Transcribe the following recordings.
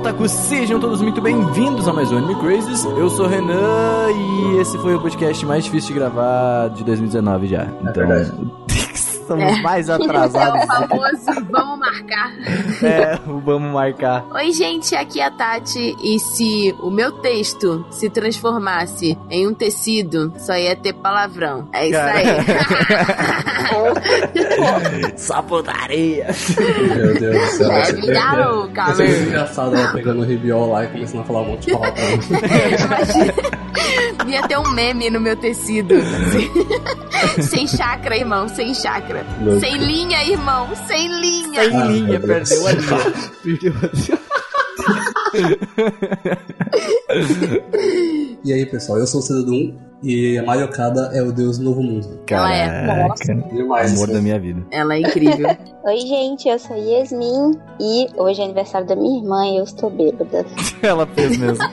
Otakus! Sejam todos muito bem-vindos a mais um Anime Crazes. Eu sou o Renan e esse foi o podcast mais difícil de gravar de 2019 já. Então, verdade. estamos É. mais É atrasados. o famoso marcar. é, o vamos marcar. Oi, gente, aqui é a Tati. E se o meu texto se transformasse em um tecido, só ia ter palavrão. É isso Cara. aí. Saputaria! Meu Deus do céu. É legal, cara. muito engraçado ela pegando o ribiol lá e começando a falar um monte de palavrão. Ia ter um meme no meu tecido. sem chakra, irmão, sem chakra. Louco. Sem linha, irmão, sem linha. Sem linha, perdeu a linha. Perdeu a linha. E aí, pessoal, eu sou o Cidadum e a Mario Okada é o deus do novo mundo. Ela é. Caraca, Demais. amor assim. da minha vida. Ela é incrível. Oi, gente, eu sou Yasmin e hoje é aniversário da minha irmã e eu estou bêbada. Ela fez mesmo.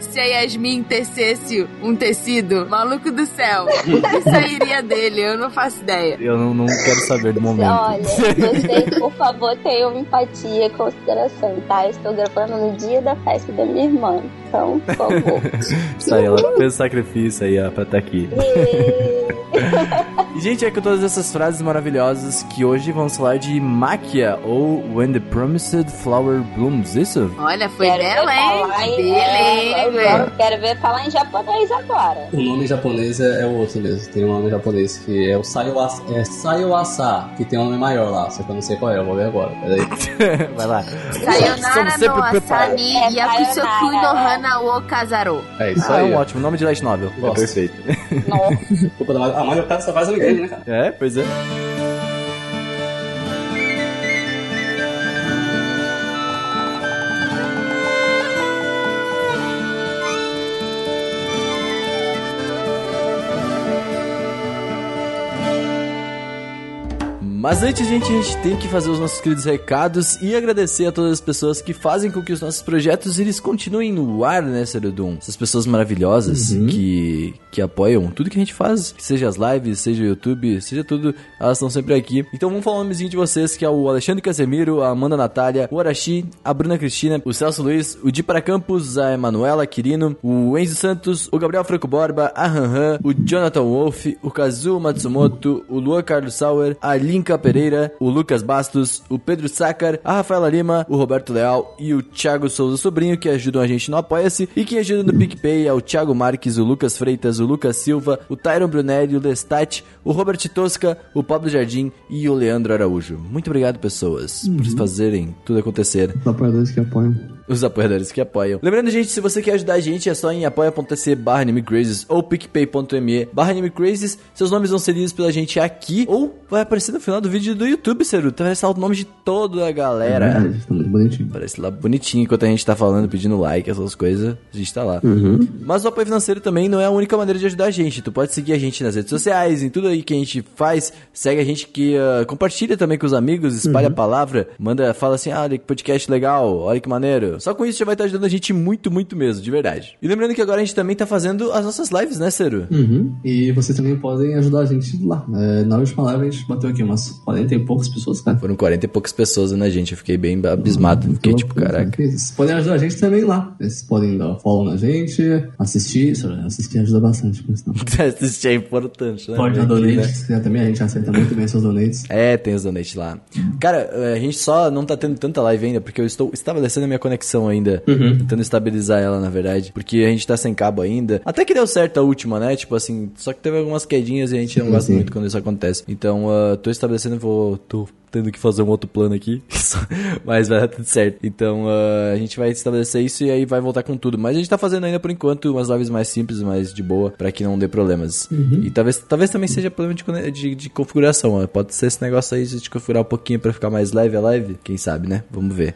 Se a Yasmin tecesse um tecido, maluco do céu, o que sairia dele? Eu não faço ideia. Eu não, não quero saber do momento. Olha, vocês, por favor, tenham empatia e consideração, tá? Eu estou gravando no dia da festa da minha irmã, então, por favor. Isso aí, ela fez sacrifício aí, ó, pra estar aqui. E, gente, é com todas essas frases maravilhosas que hoje vamos falar de Maquia, ou When the Promised Flower Blooms, isso? Olha, foi Quero dela, hein? é, Quero ver falar em japonês agora. O nome japonês é, é o outro mesmo. Tem um nome japonês que é o Sayoasa, é Sayoasa, que tem um nome maior lá, só que eu não sei qual é, eu vou ver agora. Peraí. Vai lá. Sayonara sempre no preparados. Asani É. Hana wo Kazaro. É isso Ah, é aí. um ótimo nome de light novel. É Gosto. perfeito. Nossa. Culpa da Mario. A Mario Okada só faz amiga, né, cara? É, pois é. Mas antes, gente, a gente tem que fazer os nossos queridos recados e agradecer a todas as pessoas que fazem com que os nossos projetos eles continuem no ar, né, Serudum? Essas pessoas maravilhosas que, que apoiam tudo que a gente faz, seja as lives, seja o YouTube, seja tudo, elas estão sempre aqui. Então vamos falar o nomezinho de vocês, que é o Alexandre Casemiro, a Amanda Natália, o Arashi, a Bruna Cristina, o Celso Luiz, o Di para Campos, a Emanuela Quirino, o Enzo Santos, o Gabriel Franco Borba, a Han Han, o Jonathan Wolf, o Kazuo Matsumoto, o Luan Carlos Sauer, a Linka Pereira, o Lucas Bastos, o Pedro Sácar, a Rafaela Lima, o Roberto Leal e o Thiago Souza Sobrinho, que ajudam a gente no Apoia-se e que ajudam no PicPay, é o Thiago Marques, o Lucas Freitas, o Lucas Silva, o Tyron Brunelli, o Lestat, o Robert Tosca, o Pablo Jardim e o Leandro Araújo. Muito obrigado, pessoas, por fazerem tudo acontecer. Os apoiadores que apoiam. Os apoiadores que apoiam. Lembrando, gente, se você quer ajudar a gente, é só em apoia.se barra animecrazes ou picpay.me barra animecrazes. Seus nomes vão ser lidos pela gente aqui ou vai aparecer no final do vídeo do YouTube, Ceru. Então vai estar o nome de toda a galera. É tá muito bonitinho. Aparece lá bonitinho enquanto a gente tá falando, pedindo like, essas coisas, a gente tá lá. Uhum. Mas o apoio financeiro também não é a única maneira de ajudar a gente. Tu pode seguir a gente nas redes sociais, em tudo aí que a gente faz. Segue a gente que ah, compartilha também com os amigos, espalha a palavra, manda, fala assim: ah, olha que podcast legal, olha que maneiro. Só com isso já vai estar ajudando a gente muito, muito mesmo, de verdade. E lembrando que agora a gente também tá fazendo as nossas lives, né, Cero? Uhum. E vocês também podem ajudar a gente lá. É, na última live a gente bateu aqui umas 40 e poucas pessoas, cara. Foram 40 e poucas pessoas, né, gente? Eu fiquei bem abismado. Fiquei tipo, caraca. Vocês podem ajudar a gente também lá. Vocês podem dar follow na gente, assistir. Assistir ajuda bastante, não. Assistir é importante, né? Pode dar donate, né? se quiser também, a gente aceita muito bem seus donates. É, tem os donates lá. Cara, a gente só não tá tendo tanta live ainda, porque eu estou estabelecendo a minha conexão ainda. Tentando estabilizar ela, na verdade. Porque a gente tá sem cabo ainda. Até que deu certo a última, né? Tipo assim, só que teve algumas quedinhas e a gente não Sim, gosta sim. muito quando isso acontece. Então, ah, tô estabelecendo, vou. tô tendo que fazer um outro plano aqui. Mas vai dar tudo certo. Então uh, a gente vai estabelecer isso e aí vai voltar com tudo. Mas a gente tá fazendo ainda por enquanto umas lives mais simples, mais de boa, pra que não dê problemas. E talvez, talvez também seja problema de, de, de configuração. ó. Pode ser esse negócio aí de configurar um pouquinho pra ficar mais leve a live. Quem sabe, né? Vamos ver.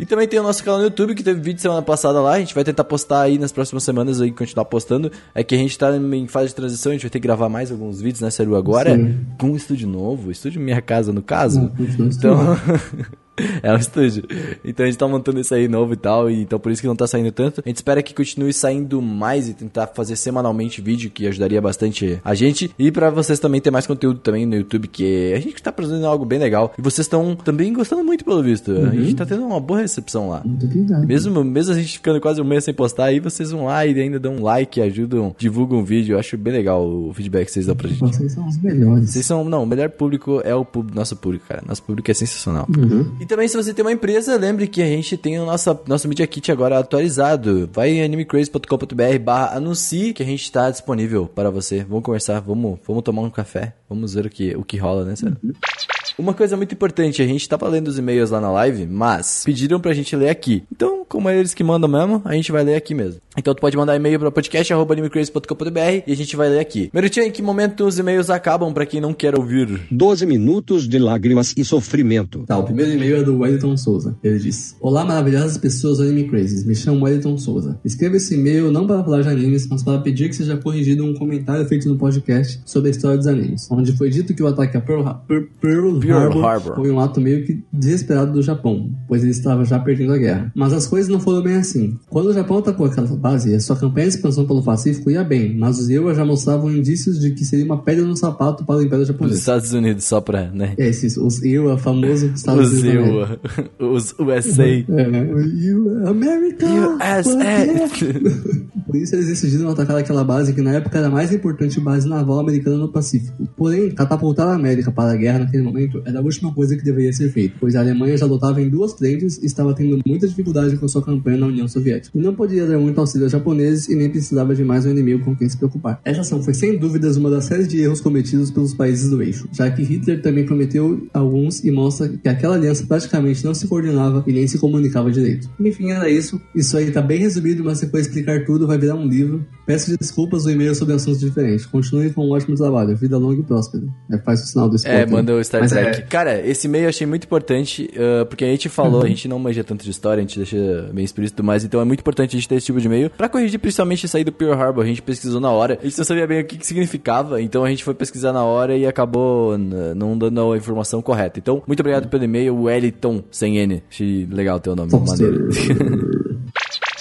E também tem o nosso canal no YouTube, que teve vídeo semana passada lá. A gente vai tentar postar aí nas próximas semanas aí, continuar postando. É que a gente tá em fase de transição, a gente vai ter que gravar mais alguns vídeos, né, Seru? Agora, Sim. com um estúdio novo, estúdio Minha Casa, no caso. Continua então. É um estúdio. Então a gente tá montando isso aí novo e tal, e então por isso que não tá saindo tanto. A gente espera que continue saindo mais e tentar fazer semanalmente vídeo, que ajudaria bastante a gente. E pra vocês também ter mais conteúdo também no YouTube, que a gente tá produzindo algo bem legal. E vocês estão também gostando muito, pelo visto. A gente tá tendo uma boa recepção lá. Muito obrigado. Mesmo, mesmo a gente ficando quase um mês sem postar, aí vocês vão lá e ainda dão um like, ajudam, divulgam o vídeo. Eu acho bem legal o feedback que vocês dão pra gente. Vocês são os melhores. Vocês são, não, o melhor público é o pub- nosso público, cara. Nosso público é sensacional. Uhum. E também, se você tem uma empresa, lembre que a gente tem o nosso, nosso Media Kit agora atualizado. Vai em animecrazy.com.br barra anuncie que a gente tá disponível para você. Vamos conversar, vamos, vamos tomar um café, vamos ver o que, o que rola, né, sério? Uma coisa muito importante, a gente tava lendo os e-mails lá na live, mas pediram pra gente ler aqui. Então, como é eles que mandam mesmo, a gente vai ler aqui mesmo. Então tu pode mandar e-mail para podcast@animecrazy.com.br e a gente vai ler aqui. Merutinha, em que momento os e-mails acabam pra quem não quer ouvir? 12 minutos de lágrimas e sofrimento. Tá, o primeiro e-mail é do Wellington Souza. Ele diz: Olá, maravilhosas pessoas do Anime Crazes. Me chamo Wellington Souza. Escreva esse e-mail não para falar de animes, mas para pedir que seja corrigido um comentário feito no podcast sobre a história dos animes, onde foi dito que o ataque a Pearl, Ha- Per- Pearl, Pearl Harbor, Harbor. foi um ato meio que desesperado do Japão, pois ele estava já perdendo a guerra. Mas as coisas não foram bem assim. Quando o Japão atacou aquela base, a sua campanha de expansão pelo Pacífico ia bem, mas os Ewa já mostravam indícios de que seria uma pedra no sapato para o Império Os Japonês. Estados Unidos, só pra, né? É, esses, os Ewa, famoso Estados Os Unidos. da América. EU, os USA. É, America! USA. Por isso eles decidiram atacar aquela base que na época era a mais importante base naval americana no Pacífico. Porém, catapultar a América para a guerra naquele momento era a última coisa que deveria ser feita, pois a Alemanha já lutava em duas frentes e estava tendo muita dificuldade com sua campanha na União Soviética. E não podia dar muito auxílio japoneses e nem precisava de mais um inimigo com quem se preocupar. Essa ação foi sem dúvidas uma das séries de erros cometidos pelos países do eixo, já que Hitler também cometeu alguns e mostra que aquela aliança praticamente não se coordenava e nem se comunicava direito. Enfim, era isso. Isso aí tá bem resumido, mas se for explicar tudo, vai virar um livro. Peço desculpas no e-mail sobre assuntos diferentes. Continue com um ótimo trabalho. Vida longa e próspera. É, faz o sinal do spot. É, aí. manda o Star Mas Trek. é- Cara, esse e-mail eu achei muito importante, ah, porque a gente falou, Uhum. a gente não manja tanto de história, a gente deixa bem explícito, mas então é muito importante a gente ter esse tipo de e-mail pra corrigir principalmente isso aí do Pearl Harbor. A gente pesquisou na hora, a gente não sabia bem o que, que significava, então a gente foi pesquisar na hora e acabou não dando a informação correta. Então, muito obrigado pelo e-mail, Wellington, sem N. Achei legal o teu nome, maneiro.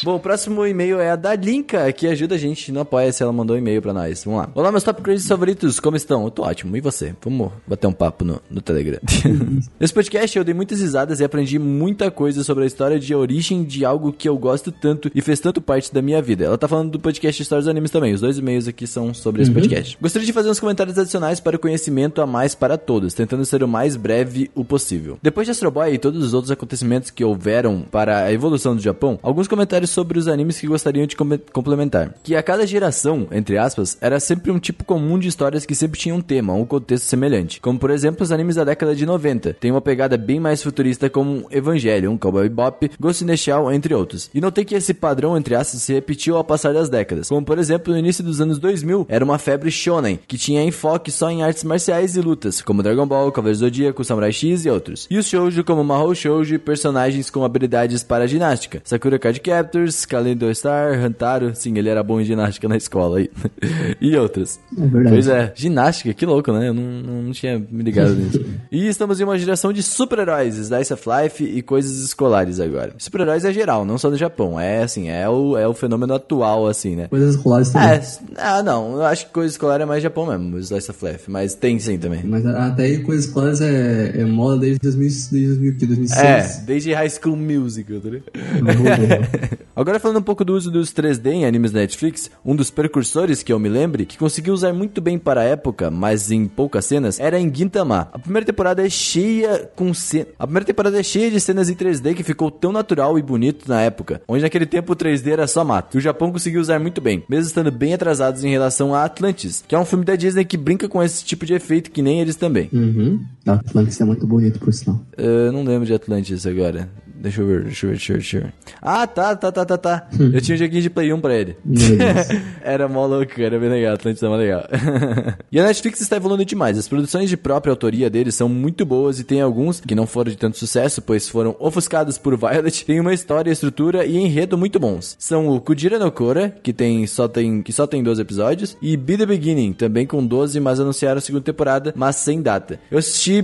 Bom, o próximo e-mail é a da Linka, que ajuda a gente no Apoia-se. Ela mandou um e-mail pra nós. Vamos lá. Olá, meus top crazy favoritos, como estão? Eu tô ótimo. E você? Vamos bater um papo no, no Telegram. Nesse podcast eu dei muitas risadas e aprendi muita coisa sobre a história de origem de algo que eu gosto tanto e fez tanto parte da minha vida. Ela tá falando do podcast Histórias dos Animes também. Os dois e-mails aqui são sobre esse podcast. Gostaria de fazer uns comentários adicionais para o conhecimento a mais para todos, tentando ser o mais breve o possível. Depois de Astro Boy e todos os outros acontecimentos que houveram para a evolução do Japão, alguns comentários sobre os animes que gostariam de complementar. Que a cada geração, entre aspas, era sempre um tipo comum de histórias que sempre tinham um tema, um contexto semelhante. Como por exemplo os animes da década de 90. Tem uma pegada bem mais futurista como Evangelion, Cowboy Bebop, Ghost in the Shell, entre outros. E notei que esse padrão, entre aspas, se repetiu ao passar das décadas. Como por exemplo no início dos anos 2000, era uma febre shonen, que tinha enfoque só em artes marciais e lutas, como Dragon Ball, Cavaleiro Zodíaco, Samurai X e outros. E os shoujo como Mahou Shoujo e personagens com habilidades para ginástica. Sakura Card Captors, Kalendo Star, Hantaro, sim, ele era bom em ginástica na escola aí. e outros. É verdade. Pois é, ginástica, que louco, né? Eu não, não, tinha me ligado nisso. e estamos em uma geração de super-heróis, Slice of Life e coisas escolares agora. Super-heróis é geral, não só no Japão. É assim, é o, é o fenômeno atual, assim, né? Coisas escolares também. É, ah, não, eu acho que coisa escolar é mais Japão mesmo, Slice of Life, mas tem sim também. Mas até aí, coisas escolares é, é moda desde 2000, desde 2000, que, 2006. É, desde High School Musical, tá ligado? Agora falando um pouco do uso dos 3D em animes da Netflix, um dos precursores que eu me lembre, que conseguiu usar muito bem para a época, mas em poucas cenas, era em Gintama. A primeira temporada é cheia com ce... A primeira temporada é cheia de cenas em 3D que ficou tão natural e bonito na época, onde naquele tempo o 3D era só mato. E o Japão conseguiu usar muito bem, mesmo estando bem atrasados em relação a Atlantis, que é um filme da Disney que brinca com esse tipo de efeito que nem eles também. Uhum. Atlantis é muito bonito, por sinal. Eu não lembro de Atlantis agora. Deixa eu ver, deixa eu ver, deixa eu ver, deixa eu ver. Ah, tá, tá, tá, tá, tá. eu tinha um joguinho de Play 1 pra ele. Era mó louco, era bem legal, Atlantis é mó legal. e a Netflix está evoluindo demais. As produções de própria autoria deles são muito boas e tem alguns que não foram de tanto sucesso, pois foram ofuscados por Violet. Tem uma história, estrutura e enredo muito bons. São o Kujira no Kora, que tem só tem que só tem 12 episódios, e Be the Beginning, também com 12, mas anunciaram a segunda temporada, mas sem data. Eu assisti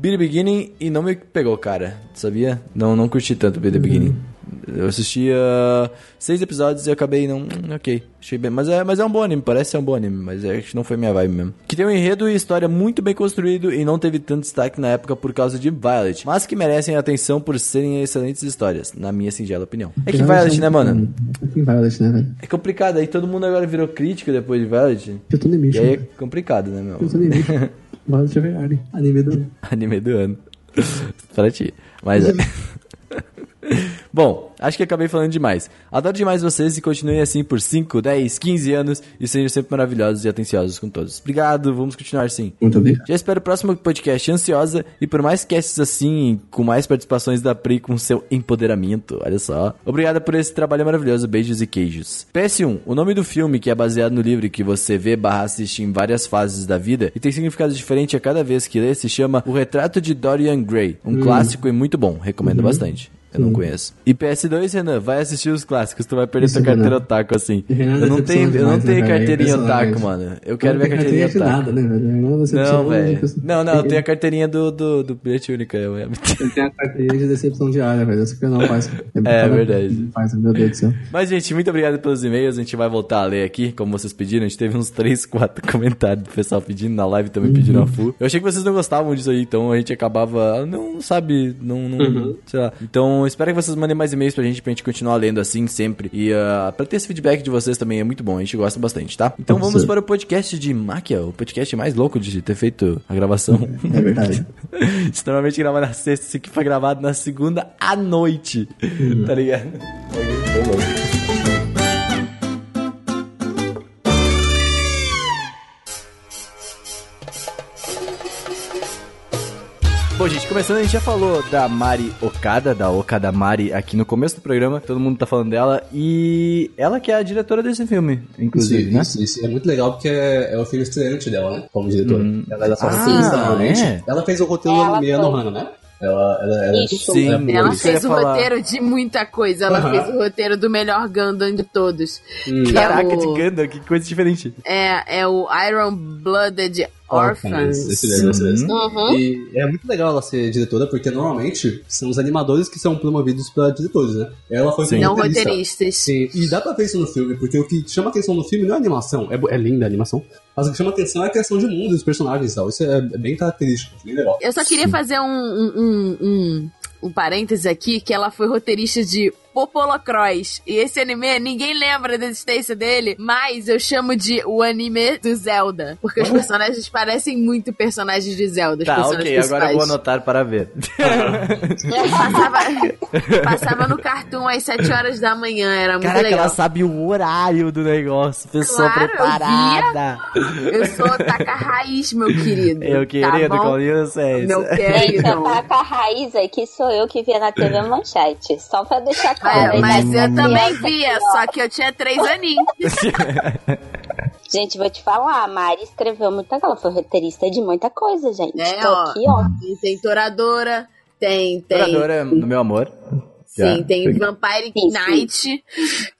Be the Beginning e não me pegou, cara. Sabia? Não, não curti tanto Be the Beginning. Eu assistia seis episódios e acabei não. Ok, achei bem. Mas é, mas é um bom anime, parece ser um bom anime, mas é, acho que não foi minha vibe mesmo. Que tem um enredo e história muito bem construído e não teve tanto destaque na época por causa de Violet, mas que merecem atenção por serem excelentes histórias, na minha singela opinião. É que Violet, né, mano? Tem Violet, né, velho? É complicado, aí todo mundo agora virou crítico depois de Violet. Eu tô no E Mission. aí é complicado, né, meu? Eu tô no Mission. Violet é verdade. Anime do... Anime do ano. pra ti. Mas. Bom, acho que acabei falando demais. Adoro demais vocês e continuem assim por 5, 10, 15 anos e sejam sempre maravilhosos e atenciosos com todos. Obrigado, vamos continuar assim. Muito obrigado. Já espero o próximo podcast ansiosa e por mais casts assim, com mais participações da Pri com seu empoderamento. Olha só. Obrigada por esse trabalho maravilhoso. Beijos e queijos. PS1. O nome do filme, que é baseado no livro que você vê barra assiste em várias fases da vida e tem significado diferente a cada vez que lê, se chama O Retrato de Dorian Gray. Um clássico e muito bom. Recomendo bastante. Eu não conheço. E PS2, Renan, vai assistir os clássicos. Tu vai perder Isso, tua carteira Renan. otaku assim. Renan Eu não tenho, eu não demais, tenho né, velho? carteirinha otaku, Impressionante. mano. Eu quero ver carteirinha de otaku. nada, né, velho? Não, Não, velho. Não, não, eu tenho a carteirinha do, do, do bilhete único. Eu... Ele tem a carteirinha de decepção diária, velho. Isso que eu não faz. É verdade. Faz, meu Deus do céu. Mas, gente, muito obrigado pelos e-mails. A gente vai voltar a ler aqui, como vocês pediram. A gente teve uns 3, 4 comentários do pessoal pedindo, na live também pedindo a full. Eu achei que vocês não gostavam disso aí, então a gente acabava. Não sabe, não. não Sei lá. Então, espero que vocês mandem mais e-mails pra gente, pra gente continuar lendo assim sempre. E uh, pra ter esse feedback de vocês também é muito bom. A gente gosta bastante, tá? Então vamos certeza. para o podcast de Máquia, o podcast mais louco de ter feito a gravação. É verdade. Isso normalmente grava na sexta, esse aqui foi gravado na segunda à noite. Tá ligado? Louco. Bom, gente, começando, a gente já falou da Mari Okada, da Okada Mari, aqui no começo do programa. Todo mundo tá falando dela. E ela que é a diretora desse filme, inclusive, Isso, né? isso, isso. É muito legal porque é, é o filme estreante dela, né? Como diretora. Ela é só Ah, normalmente. é? Ela fez o roteiro Ela do Mia foi. Nohana, né? Ela, ela, ela Isso. Sim. ela- Ela fez o falar. roteiro de muita coisa. Ela Aham. fez o roteiro do melhor Gundam de todos. Que Caraca, é de o, Gundam, que coisa diferente. é, é o Iron Blooded Orphans. Esse mesmo, esse mesmo. Uhum. E é muito legal ela ser diretora, porque normalmente são os animadores que são promovidos para diretores, né? Ela foi Sim. Não como roteiristas. Sim, e dá pra ver isso no filme, porque o que chama atenção no filme não é a animação, é, é linda a animação, mas o que chama atenção é a criação de mundo dos personagens e tal. Isso é, é bem característico, bem legal. Eu só queria fazer um, um, um, um, um parêntese aqui, que ela foi roteirista de Popolocross. E esse anime, ninguém lembra da existência dele, mas eu chamo de o anime do Zelda. Porque os personagens parecem muito personagens de Zelda. Tá, ok, agora eu vou principais. anotar para ver. Passava, passava no Cartoon às 7 horas da manhã, era muito Caraca, legal. ela sabe o horário do negócio, pessoa Claro, eu preparada. Eu sou taca raiz, meu querido. Eu querido, tá com licença. Meu Gente, querido. eu com a raiz aí, que sou eu que via na TV Manchete. Só pra deixar É, mas né? eu também via, só que eu tinha três aninhos. Gente, vou te falar, a Mari escreveu muita coisa. Ela foi roteirista de muita coisa, gente. É, Tô ó. aqui, ó. Tem, tem Toradora, tem, tem. Oradora do meu amor. Sim, Já. tem Vampire. Knight,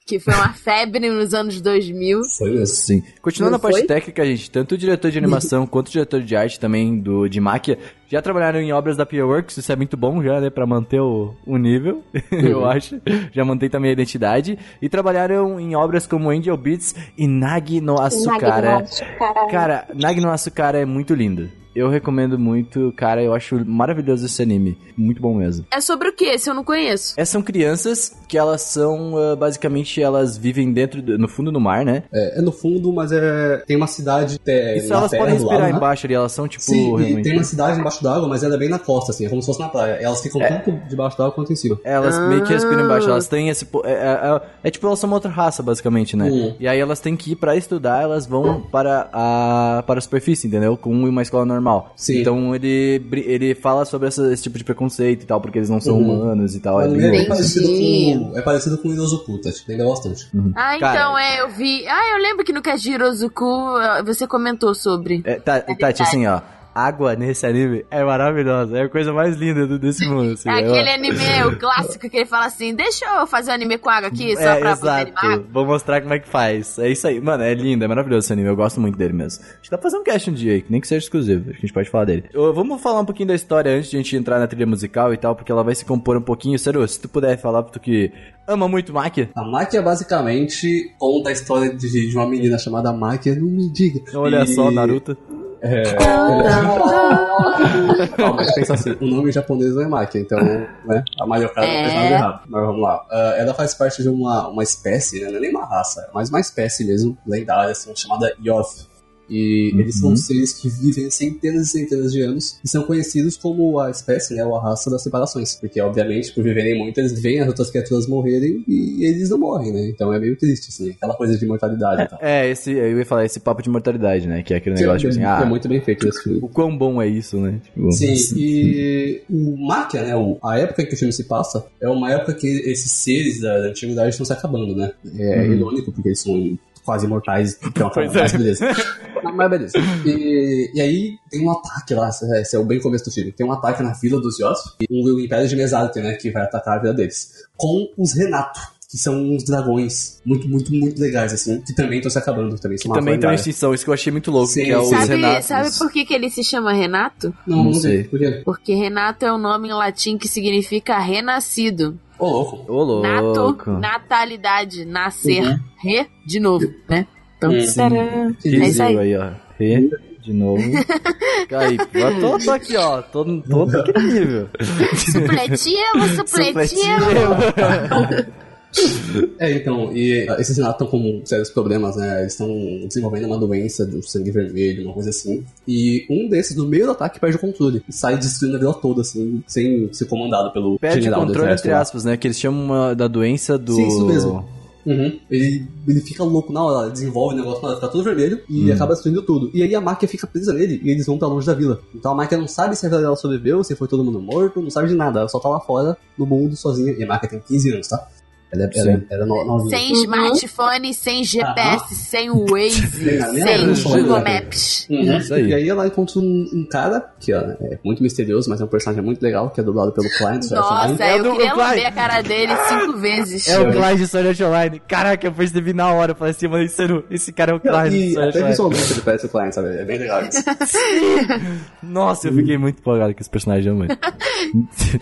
que foi uma febre nos anos 2000. Foi mesmo. Sim. Continuando Não a parte foi? técnica, gente, tanto o diretor de animação quanto o diretor de arte também do de Máquia já trabalharam em obras da Works, isso é muito bom já, né, pra manter o, o nível, eu acho. Já mantém também a identidade. E trabalharam em obras como Angel Beats e Nagi no Asukara. Asukara. Cara, Nagi no Asukara é muito lindo. Eu recomendo muito, cara, eu acho maravilhoso esse anime. Muito bom mesmo. É sobre o que? Esse eu não conheço. Essas são crianças que elas são, ah, basicamente, elas vivem dentro, do- no fundo do mar, né? É, é no fundo, mas é tem uma cidade é, Isso elas terra podem respirar lado, né? embaixo ali, elas são tipo Sim, e realmente. tem uma cidade embaixo d'água, mas ela é bem na costa, assim, é como se fosse na praia. Elas ficam tanto debaixo d'água quanto em cima. Elas meio que respiram embaixo, elas têm esse. É, é- é- é tipo, elas são uma outra raça, basicamente, né? Hum. E aí elas têm que ir pra estudar, elas vão para a, para a superfície, entendeu? Com uma escola normal. Sim. Então ele, ele fala sobre essa- esse tipo de preconceito e tal, porque eles não são Uhum. humanos e tal. É É, parecido com, é parecido com o Inosukuta, te lembra bastante. Ah, Cara- então é, eu vi. Ah, eu lembro que no Cast Hirozuku ah, você comentou sobre. É, tá, Tati, assim, ó. Água nesse anime é maravilhosa. É a coisa mais linda do- desse mundo. Assim, É eu- aquele anime, o clássico, que ele fala assim: deixa eu fazer um anime com água aqui, só é, pra poder exato. animar. Vou mostrar como é que faz. É isso aí. Mano, é lindo, é maravilhoso esse anime. Eu gosto muito dele mesmo. Acho que dá pra fazer um cast um dia aí, que nem que seja exclusivo. Acho que a gente pode falar dele. Ô, vamos falar um pouquinho da história antes de a gente entrar na trilha musical e tal, porque ela vai se compor um pouquinho. Sério, se tu puder falar pra tu que ama muito Maki, A Máquia basicamente conta a história de, de uma menina chamada Máquia, não me diga. olha E- só, Naruto. É, Calma, mas pensa assim, o nome japonês não é Máquia, então, né, a Mario Kart É. fez nada errado. Mas vamos lá. Ah, ela faz parte de uma, uma espécie, né, não é nem uma raça, mas uma espécie mesmo, lendária, assim, chamada Yoth. E eles são seres que vivem centenas e centenas de anos e são conhecidos como a espécie, né, ou a raça das separações. Porque, obviamente, por viverem muito, eles veem as outras criaturas morrerem e eles não morrem, né? Então é meio triste, assim, aquela coisa de imortalidade e tal. É, esse, eu ia falar esse papo de mortalidade, né? Que é aquele Que negócio, é, tipo assim, é ah, muito bem feito esse filme. o quão bom é isso, né? Tipo, Sim, e o Máquia, né, o- a época em que o filme se passa, é uma época que esses seres da, da antiguidade estão se acabando, né? É irônico, porque eles são quase imortais, então, Pois mas é. beleza. Mas- beleza. E, e aí tem um ataque lá, esse é- é o bem começo do filme, tem um ataque na vila dos Yoth, e o Império de Mesarte, né, que vai atacar a vila deles, com os Renato. Que são uns dragões muito, muito, muito legais, assim, que também estão se acabando, também uma também tem uma lendária. extinção, isso que eu achei muito louco, Sim, que é os. Sabe, Renatos. sabe por que, que ele se chama Renato? Não, Não não sei. sei. Por quê? Porque Renato é um nome em latim que significa renascido. Ô, louco. Ô, louco. Nato, natalidade, nascer. Uhum. Re, de novo, né? Então, Sim. tcharam. Que É isso aí. aí, ó. Re, de novo. aí, eu tô, tô aqui, ó. Tô, tô naquele nível. Supletivo, supletivo. É, então, e ah, esses renatos estão com sérios problemas, né? Eles estão desenvolvendo uma doença do sangue vermelho, uma coisa assim. E um desses, no meio do ataque, perde o controle. E sai destruindo a vila toda, assim, sem ser comandado pelo Perde general do controle, exército entre lá. aspas, né? Que eles chamam uma- da doença do... Sim, isso mesmo. Uhum. Ele, ele fica louco na hora, desenvolve o negócio na hora, fica tudo vermelho e Hum. acaba destruindo tudo. E aí a máquina fica presa nele e eles vão pra longe da vila. Então a máquina não sabe se a vila dela sobreviveu, se foi todo mundo morto, não sabe de nada. Ela só tá lá fora, no mundo, sozinha. E a máquina tem 15 anos, tá? Ela, é- ela, é- ela é no-. Sem smartphone, sem GPS, sem Waze, sem Google né? Maps. Uhum. Isso aí. E aí ela encontra um, um cara que ó, é muito misterioso, mas é um personagem muito legal, que é dublado pelo do Nossa, É eu do- queria lamber a cara dele cinco vezes. É o Clyde de Sword Online. Caraca, eu percebi na hora. Eu falei assim, mano, esse, esse cara é o Clyde de E Sword Online. visualmente ele parece o Klein, sabe? É bem legal isso. Nossa, eu fiquei muito empolgado com esse personagem, mano.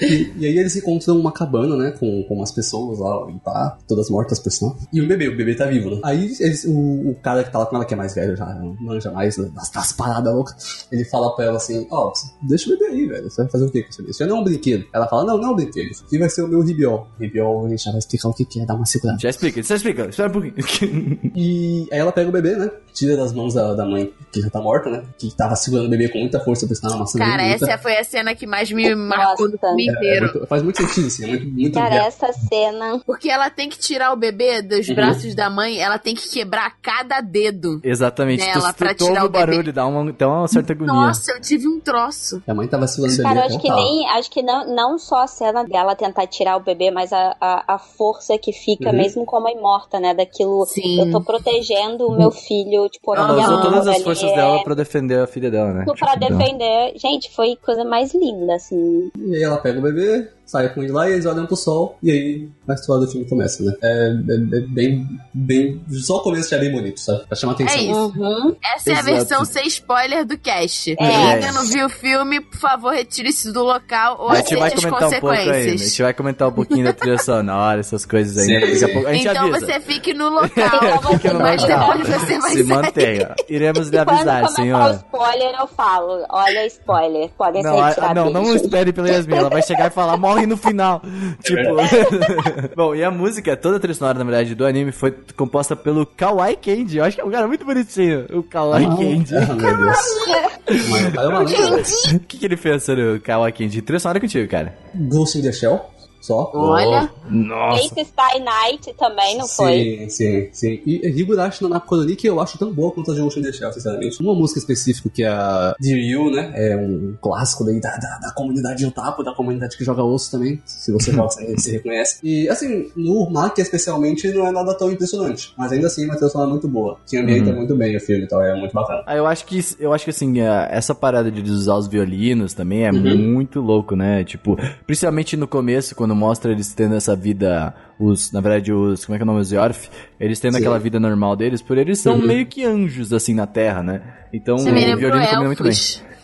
E, e aí eles encontram uma cabana, né, com, com umas pessoas lá, pá, todas mortas, por sinal. E um bebê, o bebê tá vivo, né? Aí eles, o, o cara que tá lá com ela, que é mais velho já, não manja mais das, das paradas loucas, ele fala pra ela assim, ó, deixa o bebê aí, velho, você vai fazer o quê com esse bebê? Isso aí não é um brinquedo. Ela fala, não, não é um brinquedo, isso aqui vai ser o meu ribiol. Ribiol, a gente já vai explicar o que que é, dar uma segurada. Já explica, já explica. Espera um pouquinho. E aí ela pega o bebê, né, tira das mãos da, da mãe, que já tá morta, né, que tava segurando o bebê com muita força, porque senão ela amassando Cara, ele, muita- essa foi a cena que mais me marcou no Nossa. filme É inteiro. muito- faz muito sentido, assim, é muito, muito Cara, real. essa cena. Porque ela tem que tirar o bebê dos Uhum. braços da mãe, ela tem que quebrar cada dedo. Exatamente. Nela tu pra tu tirar o o barulho, dá uma, dá uma certa agonia. Nossa, eu tive um troço. A mãe tava segurando o bebê Cara, acho que nem. Acho que não, não só a cena dela tentar tirar o bebê, mas a, a, a força que fica, Uhum. mesmo como a morta, né? Daquilo. Sim. Eu tô protegendo o meu filho, tipo, a Ela minha usou mão todas as forças é- dela pra defender a filha dela, né? Tipo, pra defender. Gente, foi coisa mais linda, assim. E aí ela pega o bebê, sai com ele lá e eles olham pro sol, e aí a história do filme começa, né? É, é- é bem, bem. Só o começo já é bem bonito, sabe? Pra chamar atenção. É isso. Uhum. Essa é a Exato. versão sem spoiler do cast. É. Quem ainda não viu o filme, por favor, retire-se do local ou A gente vai aceite as comentar um pouco aí. A consequências. gente vai comentar um pouquinho da trilha sonora, essas coisas aí. Sim, a pouco a gente Então avisa. você fique no local. Fique no mas local. depois você vai Se sair. mantenha. Iremos lhe avisar, senhora. spoiler, eu falo. Olha, spoiler. Podem Não, ser a- retirados. não, não espere pela Yasmin. Ela vai chegar e falar, morre no final. Tipo. Bom, e a música, toda a trilha sonora, na verdade, do anime foi composta pelo Kawaii Kenji. Eu acho que é um cara muito bonitinho. O Kawaii Kenji. Ah, meu Deus. O é. O que, que ele fez sobre o Kawaii Kenji? Trilha sonora contigo, cara. Ghost in the Shell, só. Olha, Nossa. Ace Star Night também, não foi? Sim, sim, sim. E Higurashi no Nakoroni, que eu acho tão boa quanto a de the Shell, sinceramente. Uma música específica que é a de Ryu, né? É um clássico daí da, da, da comunidade otaku, da comunidade que joga osso também. Se você joga, você se reconhece. E, assim, no Maki especialmente, não é nada tão impressionante. Mas ainda assim, uma trilha sonora muito boa. Que ambienta muito bem o filme, então é muito bacana. Ah, eu acho que eu acho que assim, a- essa parada de usar os violinos também é Uhum. muito louco, né? Tipo, principalmente no começo, quando mostra eles tendo essa vida, os, na verdade, os, como é que é o nome, os Yorf, eles tendo Sim. aquela vida normal deles, por eles são Uhum. meio que anjos assim na Terra, né? Então, você o violino combina muito bem.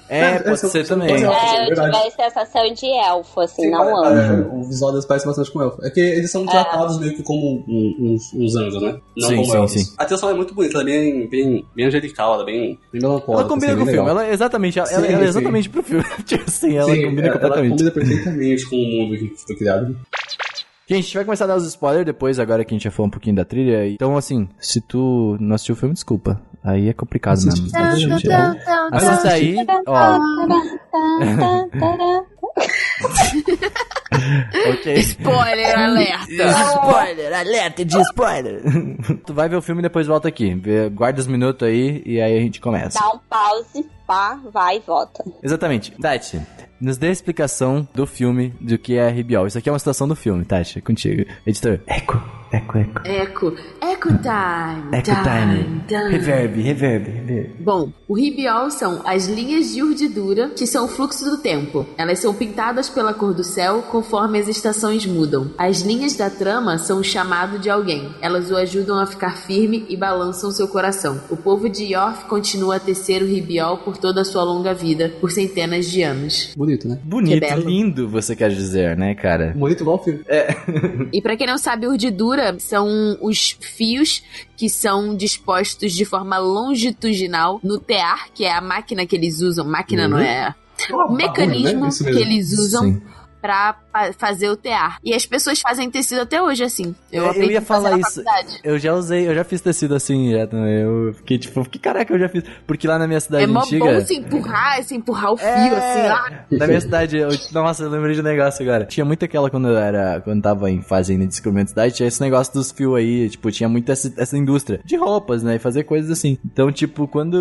É, É, pode são- ser são também. coisas- É, eu tive a sensação de elfo, assim, Sim, não pare- anjo. pare- O visual deles parece bastante com elfo. É que eles são tratados meio que como uns, uns anjos, né? Não Sim, como sim, elfos. sim. A trilha sonora é muito bonita, ela é bem, bem, bem angelical, ela é bem, bem melancólica. Ela combina assim, com o filme, ela é exatamente, ela, Sim, ela é sim. exatamente pro filme. tipo assim, ela Sim, combina completamente. Ela combina perfeitamente com o mundo que foi criado. Gente, a gente vai começar a dar os spoilers depois, agora que a gente já falou um pouquinho da trilha. Então, assim, se tu não assistiu o filme, desculpa. Aí é complicado mesmo. Tum, Assista aí, ó. ok. Spoiler alerta. Spoiler, alerta de spoiler. tu vai ver o filme e depois volta aqui. Guarda os minutos aí e aí a gente começa. Dá um pause, pá, vai e volta. Exatamente. Tati, nos dê a explicação do filme do que é Ribiol. Isso aqui é uma situação do filme, Tati. Contigo. Editor. Eco, eco, eco. Eco. Eco time. Eco time. time. Reverb, reverb, reverb. Bom, o ribiol são as linhas de urdidura que são o fluxo do tempo. Elas são pintadas pela cor do céu conforme as estações mudam. As linhas da trama são o chamado de alguém. Elas o ajudam a ficar firme e balançam seu coração. O povo de Yorf continua a tecer o ribiol por toda a sua longa vida, por centenas de anos. Bonito, né? Bonito, lindo, você quer dizer, né, cara? Bonito igual o filme. E pra quem não sabe, urdidura são os fios que são dispostos de forma longitudinal no tear, que é a máquina que eles usam. Máquina não é. O mecanismo né? Isso que mesmo. eles usam Sim. Fazer o tear. E as pessoas fazem tecido até hoje, assim. Eu, É, Eu ia falar isso. Eu já usei, eu já fiz tecido assim já também. Eu fiquei tipo, que caraca, eu já fiz. Porque lá na minha cidade É antiga. bom se empurrar, se empurrar o fio, É. assim, lá. Na minha cidade, eu, nossa, eu lembrei de um negócio agora. Tinha muito aquela quando eu era, quando tava em fase ainda de descobrimento de cidade, tinha esse negócio dos fios aí, tipo, tinha muito essa, essa indústria de roupas, né, e fazer coisas assim. Então, tipo, quando,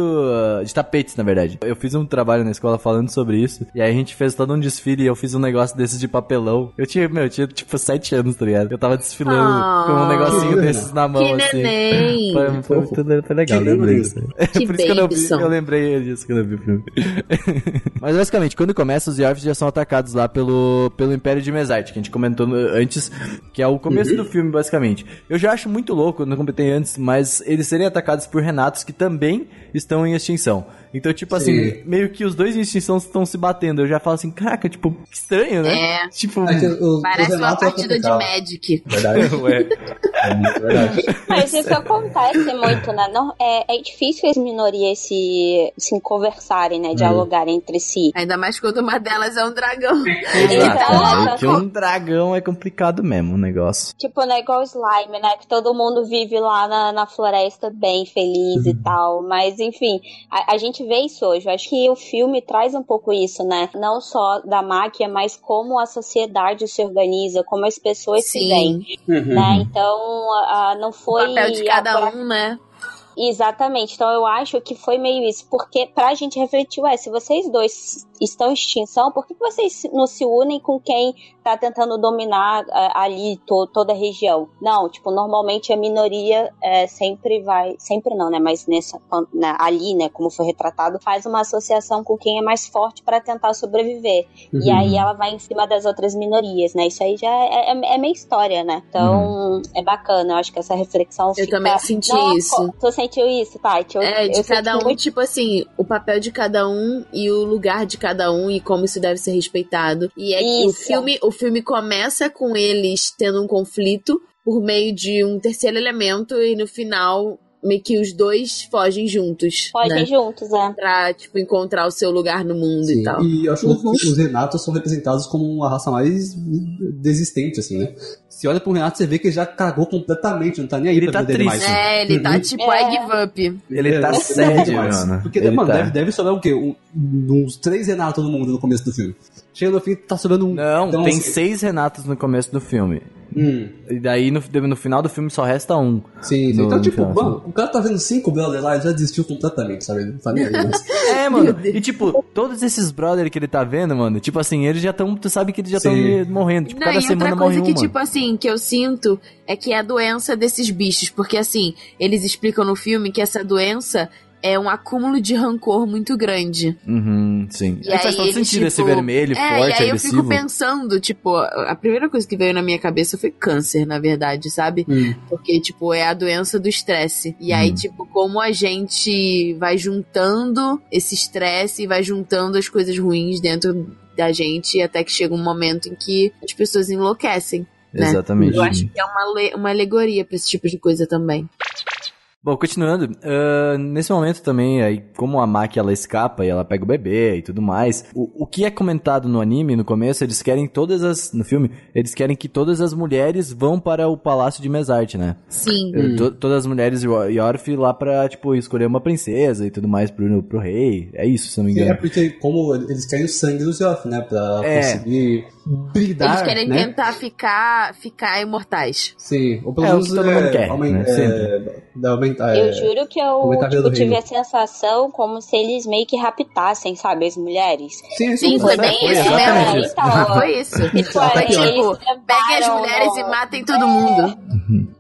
ah, de tapetes, na verdade. Eu fiz um trabalho na escola falando sobre isso, e aí a gente fez todo um desfile e eu fiz um negócio desses de papelão. Eu tinha, meu, eu tinha, tipo, sete anos, tá ligado? Eu tava desfilando Ah. com um negocinho desses na mão, Que assim. neném. Foi, foi, muito- foi legal, Que lembrei disso. Que Por isso que eu, não vi, eu lembrei disso quando eu vi o filme. Mas basicamente, quando começa, os Yorfs já são atacados lá pelo, pelo Império de Mesite, que a gente comentou no- antes, que é o começo do filme, basicamente. Eu já acho muito louco, não comentei antes, mas eles serem atacados por Renatos que também estão em extinção. Então, tipo assim, Sim. meio que os dois em extinção estão se batendo. Eu já falo assim, caraca, tipo, que estranho, né? É. Tipo, É que o- o Parece uma é partida de. Magic. Verdade. ué. É muito verdade. Mas isso acontece muito, né? Não, é, é difícil as minorias se, se conversarem, né? Dialogarem entre si. Ainda mais quando uma delas é um dragão. Exato. Meio que um dragão é complicado mesmo o negócio. Tipo, né, igual o slime, né? Que todo mundo vive lá na, na floresta bem feliz e tal. Mas, enfim, a, a gente vê isso hoje. Eu acho que o filme traz um pouco isso, né? Não só da máquina, mas como a sociedade se organiza, como as pessoas se Sim. veem, Uhum. né? Então, não O foi. papel de cada agora- um, né? Exatamente. Então eu acho que foi meio isso. Porque pra gente refletir, ué, se vocês dois estão em extinção, por que, vocês não se unem com quem tá tentando dominar é, ali to, toda a região? Não, tipo, normalmente a minoria é, sempre vai, sempre não, né? Mas nessa, na, ali, né, como foi retratado, faz uma associação com quem é mais forte para tentar sobreviver. Uhum. E aí ela vai em cima das outras minorias, né? Isso aí já é, é, é meia história, né? Então, uhum. é bacana, eu acho que essa reflexão Eu fica... também senti Não, isso. Tu sentiu isso, Tati? Eu, é, de eu cada um, muito... tipo assim, o papel de cada um e o lugar de cada um e como isso deve ser respeitado. E é que o filme, o filme começa com eles tendo um conflito por meio de um terceiro elemento e no final meio que os dois fogem juntos. Fogem né? juntos, é. Pra, tipo, encontrar o seu lugar no mundo Sim. e tal. E eu acho uhum. que os Renatos são representados como uma raça mais desistente, assim, né? Se olha pro Renato, você vê que ele já cagou completamente, não tá nem aí ele pra tá triste. mais. É, ele tá tipo, é. I give up. Ele tá sério, mano. Porque, ele mano, tá. deve, deve sobrar o quê? Um, uns três Renatos no mundo no começo do filme. Chega no fim, tá sobrando um. Não, então, tem assim, seis Renatos no começo do filme. Hum. E daí no, no final do filme só resta um. Sim, sim. No- então, no tipo, final, mano, o cara tá vendo cinco brothers lá e já desistiu completamente, sabe? Não tá nem. É, mano. E tipo, todos esses brother que ele tá vendo, mano, tipo assim, eles já estão. Tu sabe que eles já estão morrendo. Tipo, Não, cada e semana outra coisa morre um, que, mano. tipo assim, que eu sinto é que é a doença desses bichos. Porque, assim, eles explicam no filme que essa doença é um acúmulo de rancor muito grande. Uhum, sim. E Aí faz todo eles, sentido esse tipo, vermelho, é, forte, e aí agressivo. eu fico pensando, tipo, a primeira coisa que veio na minha cabeça foi câncer, na verdade, sabe? Hum. Porque, tipo, é a doença do estresse. E aí, Hum. tipo, como a gente vai juntando esse estresse e vai juntando as coisas ruins dentro da gente até que chega um momento em que as pessoas enlouquecem. né? Exatamente. Eu acho que é uma, uma alegoria pra esse tipo de coisa também. Bom, continuando, ah, nesse momento também, aí, como a Maki ela escapa e ela pega o bebê e tudo mais, o, o que é comentado no anime, no começo, eles querem todas as, no filme, eles querem que todas as mulheres vão para o palácio de Mesart, né? Sim. Eh, to- todas as mulheres Yor- Yorf lá pra, tipo, escolher uma princesa e tudo mais pro, pro rei, é isso, se não me Sim, é engano. porque como eles querem o sangue dos Yoff, né? Pra É. conseguir brilhar, Eles querem né? tentar ficar, ficar imortais. Sim, ou pelo É, o menos que todo mundo quer, aumen- né? é, Eu é, juro que eu tipo, tive reino. a sensação como se eles meio que raptassem, sabe, as mulheres. Sim, Sim, sim, foi é, bem foi isso. Então, Foi isso. Tipo, eles peguem as mulheres e matem todo mundo.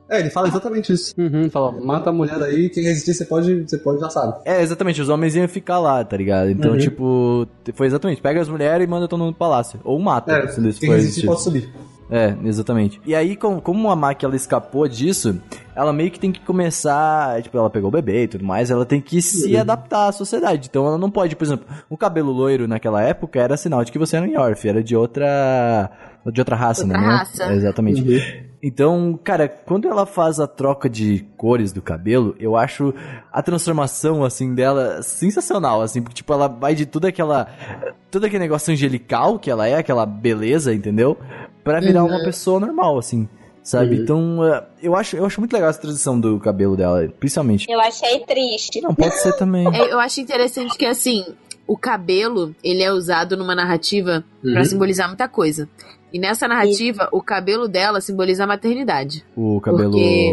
É, ele fala exatamente isso. Uhum, fala, mata a mulher aí, quem resistir você pode, você pode já sabe. É, exatamente, os homens iam ficar lá, tá ligado? Então, Uhum. tipo, foi exatamente, pega as mulheres e manda todo mundo pro palácio. Ou mata, É, se quem resistir pode subir. É, exatamente. E aí, com- como a Maki ela escapou disso, ela meio que tem que começar. Tipo, ela pegou o bebê e tudo mais, ela tem que Uhum. se adaptar à sociedade. Então ela não pode, por exemplo, um cabelo loiro naquela época era sinal de que você era um Yorf, era de outra. De outra raça, Outra né? Não- raça. É, exatamente. Uhum. Então, cara, quando ela faz a troca de cores do cabelo, eu acho a transformação, assim, dela sensacional, assim, porque, tipo, ela vai de tudo aquela. Todo aquele negócio angelical que ela é, aquela beleza, entendeu? Pra virar uma pessoa normal, assim. Sabe? Uhum. Então, eh, eu acho, eu acho muito legal essa transição do cabelo dela, principalmente. Eu achei triste. Não, pode ser também. É, Eu acho interessante que, assim, o cabelo, ele é usado numa narrativa pra Uhum. simbolizar muita coisa. E nessa narrativa, o cabelo dela simboliza a maternidade. O cabelo. Porque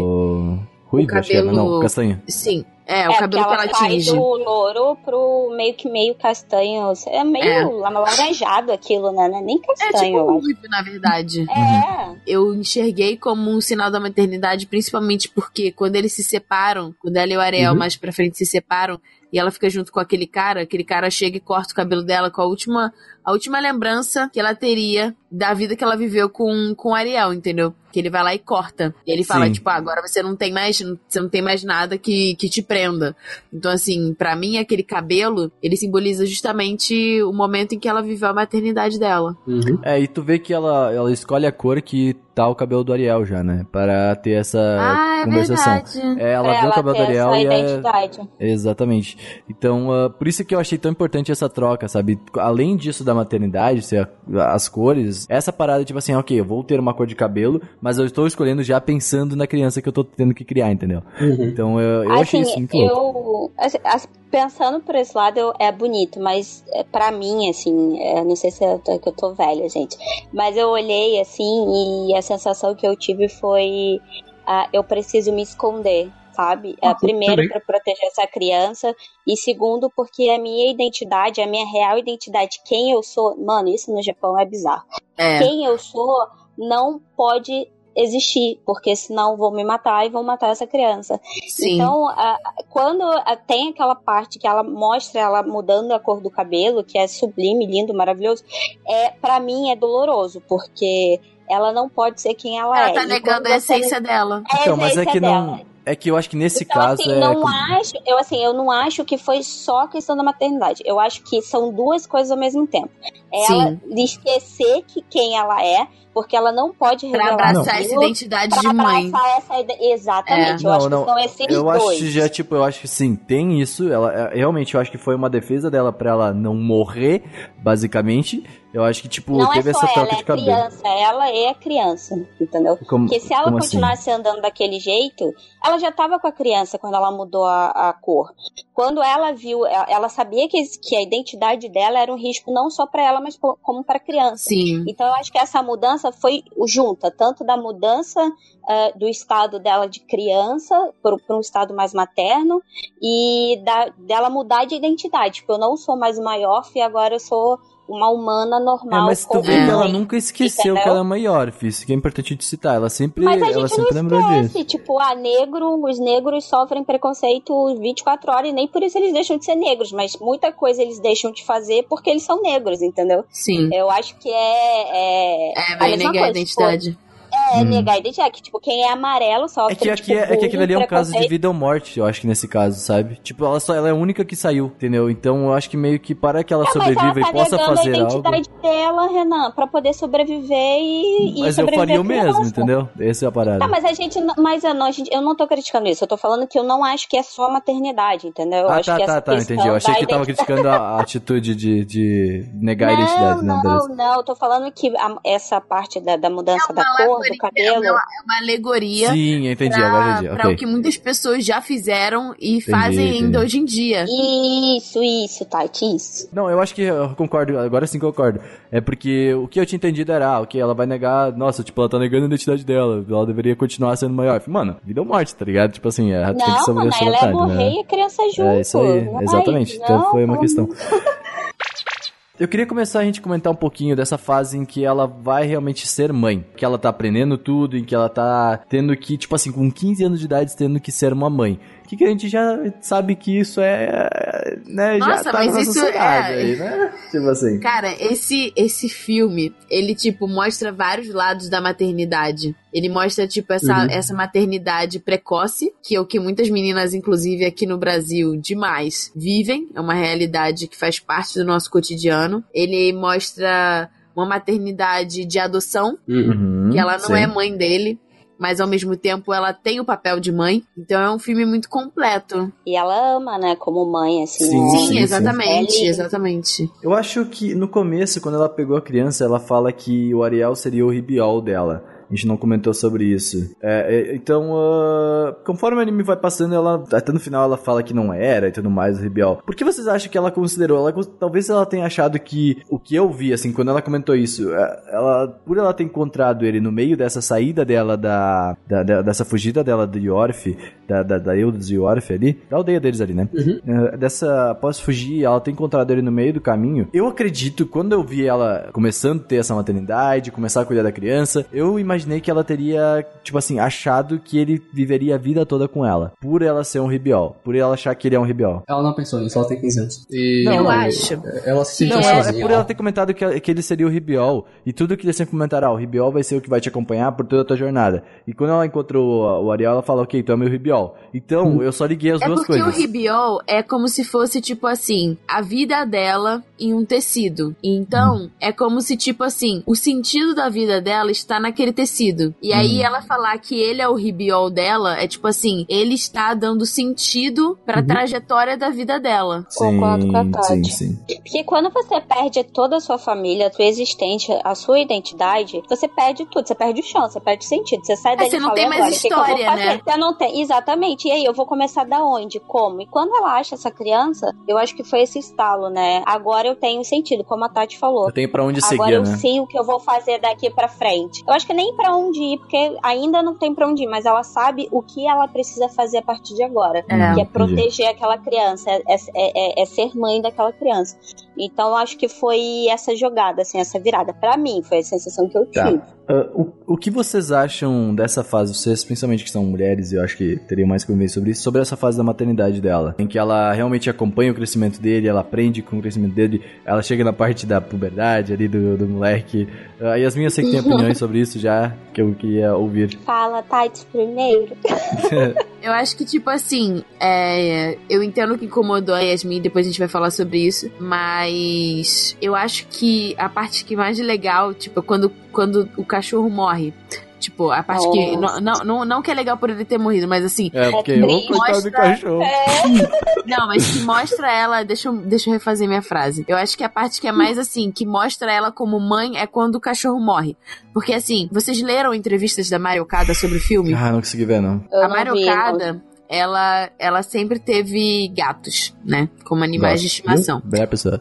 Ruivo, o acho que era. cabelo- Não, castanho. Sim, é, o é, cabelo que ela sai atinge. do louro pro meio que meio castanho. É meio É. alaranjado aquilo, né? Não é nem É castanho, tipo um acho. ruivo, na verdade. É. Eu enxerguei como um sinal da maternidade, principalmente porque quando eles se separam, quando ela e o Ariel Uhum. mais pra frente se separam, e ela fica junto com aquele cara, aquele cara chega e corta o cabelo dela com a última, a última lembrança que ela teria da vida que ela viveu com, com o Ariel, entendeu? Que ele vai lá e corta. E ele fala, Sim. tipo, ah, agora você não tem mais, você não tem mais nada que, que te prenda. Então, assim, pra mim, aquele cabelo, ele simboliza justamente o momento em que ela viveu a maternidade dela. Uhum. É, e tu vê que ela, ela escolhe a cor que tá o cabelo do Ariel já, né? Para ter essa ah, é conversação. verdade. É, ela pra vê o cabelo do Ariel essa e é... identidade. Exatamente. Então, ah, por isso que eu achei tão importante essa troca, sabe? Além disso da maternidade, ser a- as cores, essa parada, tipo assim, ok, eu vou ter uma cor de cabelo, mas eu estou escolhendo já pensando na criança que eu tô tendo que criar, entendeu? Uhum. Então, eu, eu achei isso muito louco. eu, assim, as- pensando por esse lado eu- é bonito, mas é, pra mim, assim, é, não sei se eu tô, que eu tô velha, gente, mas eu olhei assim e a sensação que eu tive foi: ah, eu preciso me esconder. Sabe? É, primeiro, também. para proteger essa criança. E segundo, porque a minha identidade, a minha real identidade, quem eu sou. Mano, isso no Japão é bizarro. É. Quem eu sou não pode existir, porque senão vão me matar e vão matar essa criança. Sim. Então, a- quando a- tem aquela parte que ela mostra ela mudando a cor do cabelo, que é sublime, lindo, maravilhoso, é para mim é doloroso, porque ela não pode ser quem ela, ela é. tá E negando a essência dela. É a Então, mas é essência que dela. não. É que eu acho que nesse Então, caso assim, é. não como- acho, eu assim, eu não acho que foi só questão da maternidade. Eu acho que são duas coisas ao mesmo tempo. É Sim. ela esquecer que quem ela é, porque ela não pode Pra revelar abraçar essa aquilo, identidade pra de mãe. abraçar essa ide- Exatamente. É. Eu acho Não, não. que são esses Eu dois. acho que já, tipo, eu acho que sim, tem isso. Ela é- realmente eu acho que foi uma defesa dela pra ela não morrer, basicamente. Eu acho que, tipo, não teve é só essa ela, troca é de cabelo. criança. Ela é a criança, entendeu? Como, Porque se ela como assim? continuasse andando daquele jeito, ela já estava com a criança quando ela mudou a, a cor. Quando ela viu, ela, ela sabia que, que a identidade dela era um risco não só para ela, mas como para a criança. Sim. Então eu acho que essa mudança foi junta, tanto da mudança eh, do estado dela de criança para um estado mais materno e da, dela mudar de identidade. Tipo, eu não sou mais uma Yorf e agora eu sou uma humana É, normal. mas tu vê que ela nunca esqueceu Entendeu? que ela é uma Yorf. Isso que é importante de citar. Ela sempre, Mas a ela gente sempre não lembrou disso. tipo, ah, negro, os negros sofrem preconceito 24 horas e nem por isso eles deixam de ser negros, mas muita coisa eles deixam de fazer porque eles são negros, entendeu? Sim. Eu acho que é. É, É, a vai mesma negar a coisa, identidade. Tipo, é, negar a identidade. Que, tipo, quem é amarelo sofre É que, aqui tipo, é, é que aquilo ali é um caso de vida ou morte, eu acho que nesse caso, sabe? Tipo, ela só ela é a única que saiu, entendeu? Então eu acho que meio que para que ela É, mas sobreviva ela tá e possa fazer a algo. identidade dela, Renan, pra poder sobreviver e, e Mas eu sobreviver faria o mesmo, entendeu? Essa é a parada. Tá, mas a gente. não- Mas eu não, a gente- eu não tô criticando isso. Eu tô falando que eu não acho que é só maternidade, entendeu? Eu ah, acho tá, que tá, essa tá, entendi. Eu achei que tava criticando a, a atitude de, de negar a identidade, né? Não, não, não. Eu tô falando que a- essa parte da, da mudança da cor, do É cabelo. uma, é uma alegoria Sim, entendi, pra, agora entendi. pra o que muitas pessoas já fizeram e fazem ainda entendi. hoje em dia. Isso, isso, Tati, isso. Não, eu acho que eu concordo, agora sim concordo. É porque o que eu tinha entendido era, ah, ok, ela vai negar, nossa, tipo, ela tá negando a identidade dela, ela deveria continuar sendo maior. Mano, vida ou morte, tá ligado? Tipo assim, é, tem que Não, mano, ela é morrer né? e a criança junto. É isso aí, Vai, exatamente. Então não, foi uma não. questão. Eu queria começar a gente comentar um pouquinho dessa fase em que ela vai realmente ser mãe. Que ela tá aprendendo tudo, em que ela tá tendo que, tipo assim, com 15 anos de idade, tendo que ser uma mãe. Que, que a gente já sabe que isso é. né, Nossa, já tá mas na isso sociedade é- aí, né? Tipo assim. Cara, esse, esse filme, ele, tipo, mostra vários lados da maternidade. Ele mostra, tipo, essa, Uhum. essa maternidade precoce, que é o que muitas meninas, inclusive aqui no Brasil, demais, vivem. É uma realidade que faz parte do nosso cotidiano. Ele mostra uma maternidade de adoção, Uhum, que ela não sim. é mãe dele. Mas ao mesmo tempo ela tem o papel de mãe. Então é um filme muito completo. E ela ama, né, como mãe, assim. Sim, né? Sim, sim. exatamente, É lindo. exatamente. Eu acho que no começo, quando ela pegou a criança, ela fala que o Ariel seria o ribiol dela. A gente não comentou sobre isso. É, é, então, ah, conforme o anime vai passando, ela até no final ela fala que não era e tudo mais o ribiol. Por que vocês acham que ela considerou? Ela, talvez ela tenha achado que o que eu vi, assim, quando ela comentou isso, é, ela, por ela ter encontrado ele no meio dessa saída dela da, da- da- dessa fugida dela do Yorf, da, da, da Eudes Yorf ali, da aldeia deles ali, né? É, dessa, após fugir, ela ter encontrado ele no meio do caminho. Eu acredito, quando eu vi ela começando a ter essa maternidade, começar a cuidar da criança, eu imaginei que ela teria, tipo assim, achado que ele viveria a vida toda com ela. Por ela ser um ribiol. Por ela achar que ele é um ribiol. Ela não pensou nisso, ela tem 15 anos. E Não, eu acho. ela se sentiu Não, é, é sozinha. por ela ter comentado que, que ele seria o Ribiol. E tudo que eles sempre comentaram, ah, o Ribiol vai ser o que vai te acompanhar por toda a tua jornada. E quando ela encontrou o, o Ariel, ela fala, ok, tu é meu Ribiol. Então, eu só liguei as É duas porque coisas. o ribiol é como se fosse, tipo assim, a vida dela em um tecido. Então, é como se, tipo assim, o sentido da vida dela está naquele tecido. E aí ela falar que ele é o ribiol dela, é tipo assim, ele está dando sentido pra trajetória da vida dela. Concordo com a sim, Tati. sim. Porque quando você perde toda a sua família, a sua existência, a sua identidade, você perde tudo. Você perde o chão, você perde o sentido. Você sai dali você e não fala, tem "E mais agora? O que que eu vou história, fazer?" né? Você não tem, exatamente. Exatamente. E aí, eu vou começar da onde? Como? E quando ela acha essa criança, eu acho que foi esse estalo, né? Agora eu tenho sentido, como a Tati falou. Eu tenho pra onde Agora seguir, eu né? sei o que eu vou fazer daqui pra frente. Eu acho que nem pra onde ir, porque ainda não tem pra onde ir, mas ela sabe o que ela precisa fazer a partir de agora. É. que é proteger aquela criança, é, é- é- é ser mãe daquela criança. Então eu acho que foi essa jogada, assim, essa virada. Pra mim, foi a sensação que eu Tá. tive. Ah, o, o que vocês acham dessa fase? Vocês, principalmente que são mulheres, eu acho que teriam mais que convencer sobre isso, sobre essa fase da maternidade dela, em que ela realmente acompanha o crescimento dele, ela aprende com o crescimento dele, ela chega na parte da puberdade ali do, do moleque. A Yasmin, eu sei que tem opiniões sobre isso já, que eu queria ouvir. Fala, Tati, primeiro. Eu acho que, tipo assim, é, eu entendo que incomodou a Yasmin, depois a gente vai falar sobre isso, mas eu acho que a parte que mais legal, tipo, é quando, quando o cachorro morre. Tipo, a parte que. Nossa. Não, não, não que é legal por ele ter morrido, mas assim. É, porque, ô, triste. coitado do cachorro. Não, mas que mostra ela. Deixa eu, deixa eu refazer minha frase. Eu acho que a parte que é mais assim, que mostra ela como mãe é quando o cachorro morre. Porque assim, vocês leram entrevistas da Mario Okada sobre o filme? Ah, não consegui ver, não. Eu a Mario vi, não. Okada, ela, ela sempre teve gatos, né? Como animais de estimação.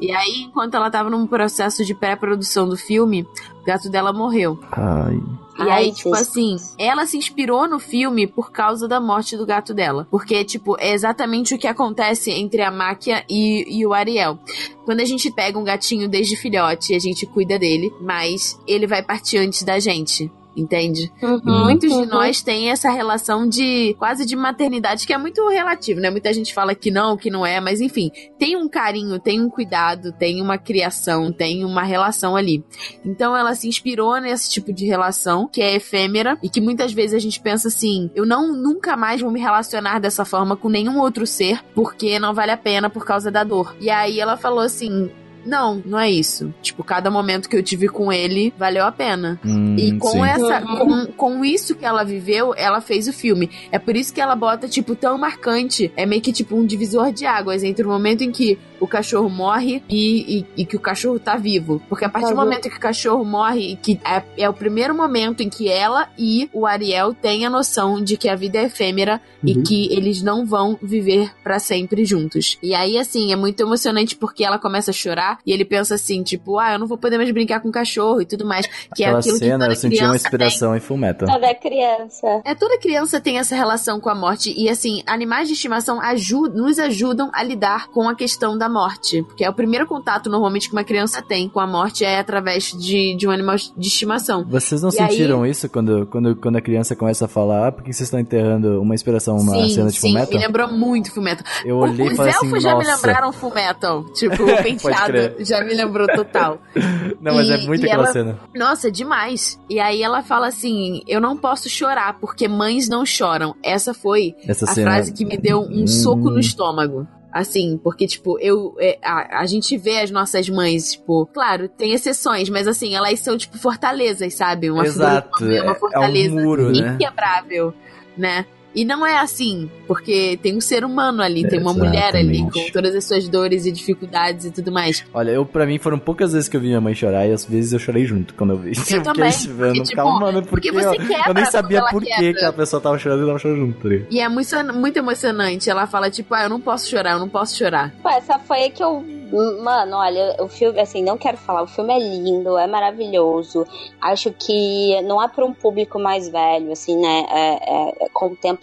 E aí, enquanto ela tava num processo de pré-produção do filme, o gato dela morreu. Ai. E Ai, aí, tipo assim, ela se inspirou no filme por causa da morte do gato dela. Porque, tipo, é exatamente o que acontece entre a Máquia e, e o Ariel. Quando a gente pega um gatinho desde filhote, a gente cuida dele, mas ele vai partir antes da gente. Entende? Uhum, Muitos de uhum. nós têm essa relação de quase de maternidade, que é muito relativo, né? Muita gente fala que não, que não é, mas enfim, tem um carinho, tem um cuidado, tem uma criação, tem uma relação ali. Então ela se inspirou nesse tipo de relação, que é efêmera, e que muitas vezes a gente pensa assim: eu não nunca mais vou me relacionar dessa forma com nenhum outro ser, porque não vale a pena por causa da dor. E aí ela falou assim. Não, não é isso. Tipo, cada momento que eu tive com ele valeu a pena. Hum, E com sim. essa, Uhum. com, com isso que ela viveu, ela fez o filme. É por isso que ela bota, tipo, tão marcante. É meio que tipo um divisor de águas entre o momento em que o cachorro morre e, e, e que o cachorro tá vivo. Porque a partir Tá do momento que o cachorro morre, e que é, é o primeiro momento em que ela e o Ariel têm a noção de que a vida é efêmera e Uhum. que eles não vão viver pra sempre juntos. E aí, assim, é muito emocionante porque ela começa a chorar e ele pensa assim, tipo, ah, eu não vou poder mais brincar com o cachorro e tudo mais. Que é Aquela aquilo cena, que eu senti uma inspiração em Fullmetal. Toda criança. é, toda criança tem essa relação com a morte. E assim, animais de estimação ajudam, nos ajudam a lidar com a questão da morte. Porque é o primeiro contato, normalmente, que uma criança tem com a morte é através de, de um animal de estimação. Vocês não E aí- sentiram isso quando, quando, quando a criança começa a falar, ah, por que vocês estão enterrando uma inspiração, uma sim, cena de sim, Fullmetal? me lembrou muito Fullmetal. Eu olhei e Os falei assim, elfos já me lembraram Fullmetal. Tipo, o penteado já me lembrou total. Não, mas é E- muito e aquela ela- cena. Nossa, demais. E aí ela fala assim: eu não posso chorar, porque mães não choram. Essa foi Essa a cena. frase que me deu um Hum. soco no estômago. Assim, porque, tipo, eu. é, a, a gente vê as nossas mães, tipo, claro, tem exceções, mas assim, elas são, tipo, fortalezas, sabe? Uma Exato, figura de é- uma é um fortaleza muro, né? inquebrável, né? E não é assim, porque tem um ser humano ali, tem uma mulher ali, Exatamente. com todas as suas dores e dificuldades e tudo mais. Olha, eu, pra mim, foram poucas vezes que eu vi minha mãe chorar e às vezes eu chorei junto quando eu vi. Eu também, fiquei vendo, porque, tipo, calma, mano, porque, porque você eu, quebra eu nem sabia por que a pessoa tava chorando e tava chorando junto. tá? E é muito, muito emocionante. Ela fala, tipo, ah, eu não posso chorar, eu não posso chorar. Pô, essa foi a que eu. Mano, olha, o filme, assim, não quero falar, o filme é lindo, é maravilhoso. Acho que não é para um público mais velho, assim, né? É, é,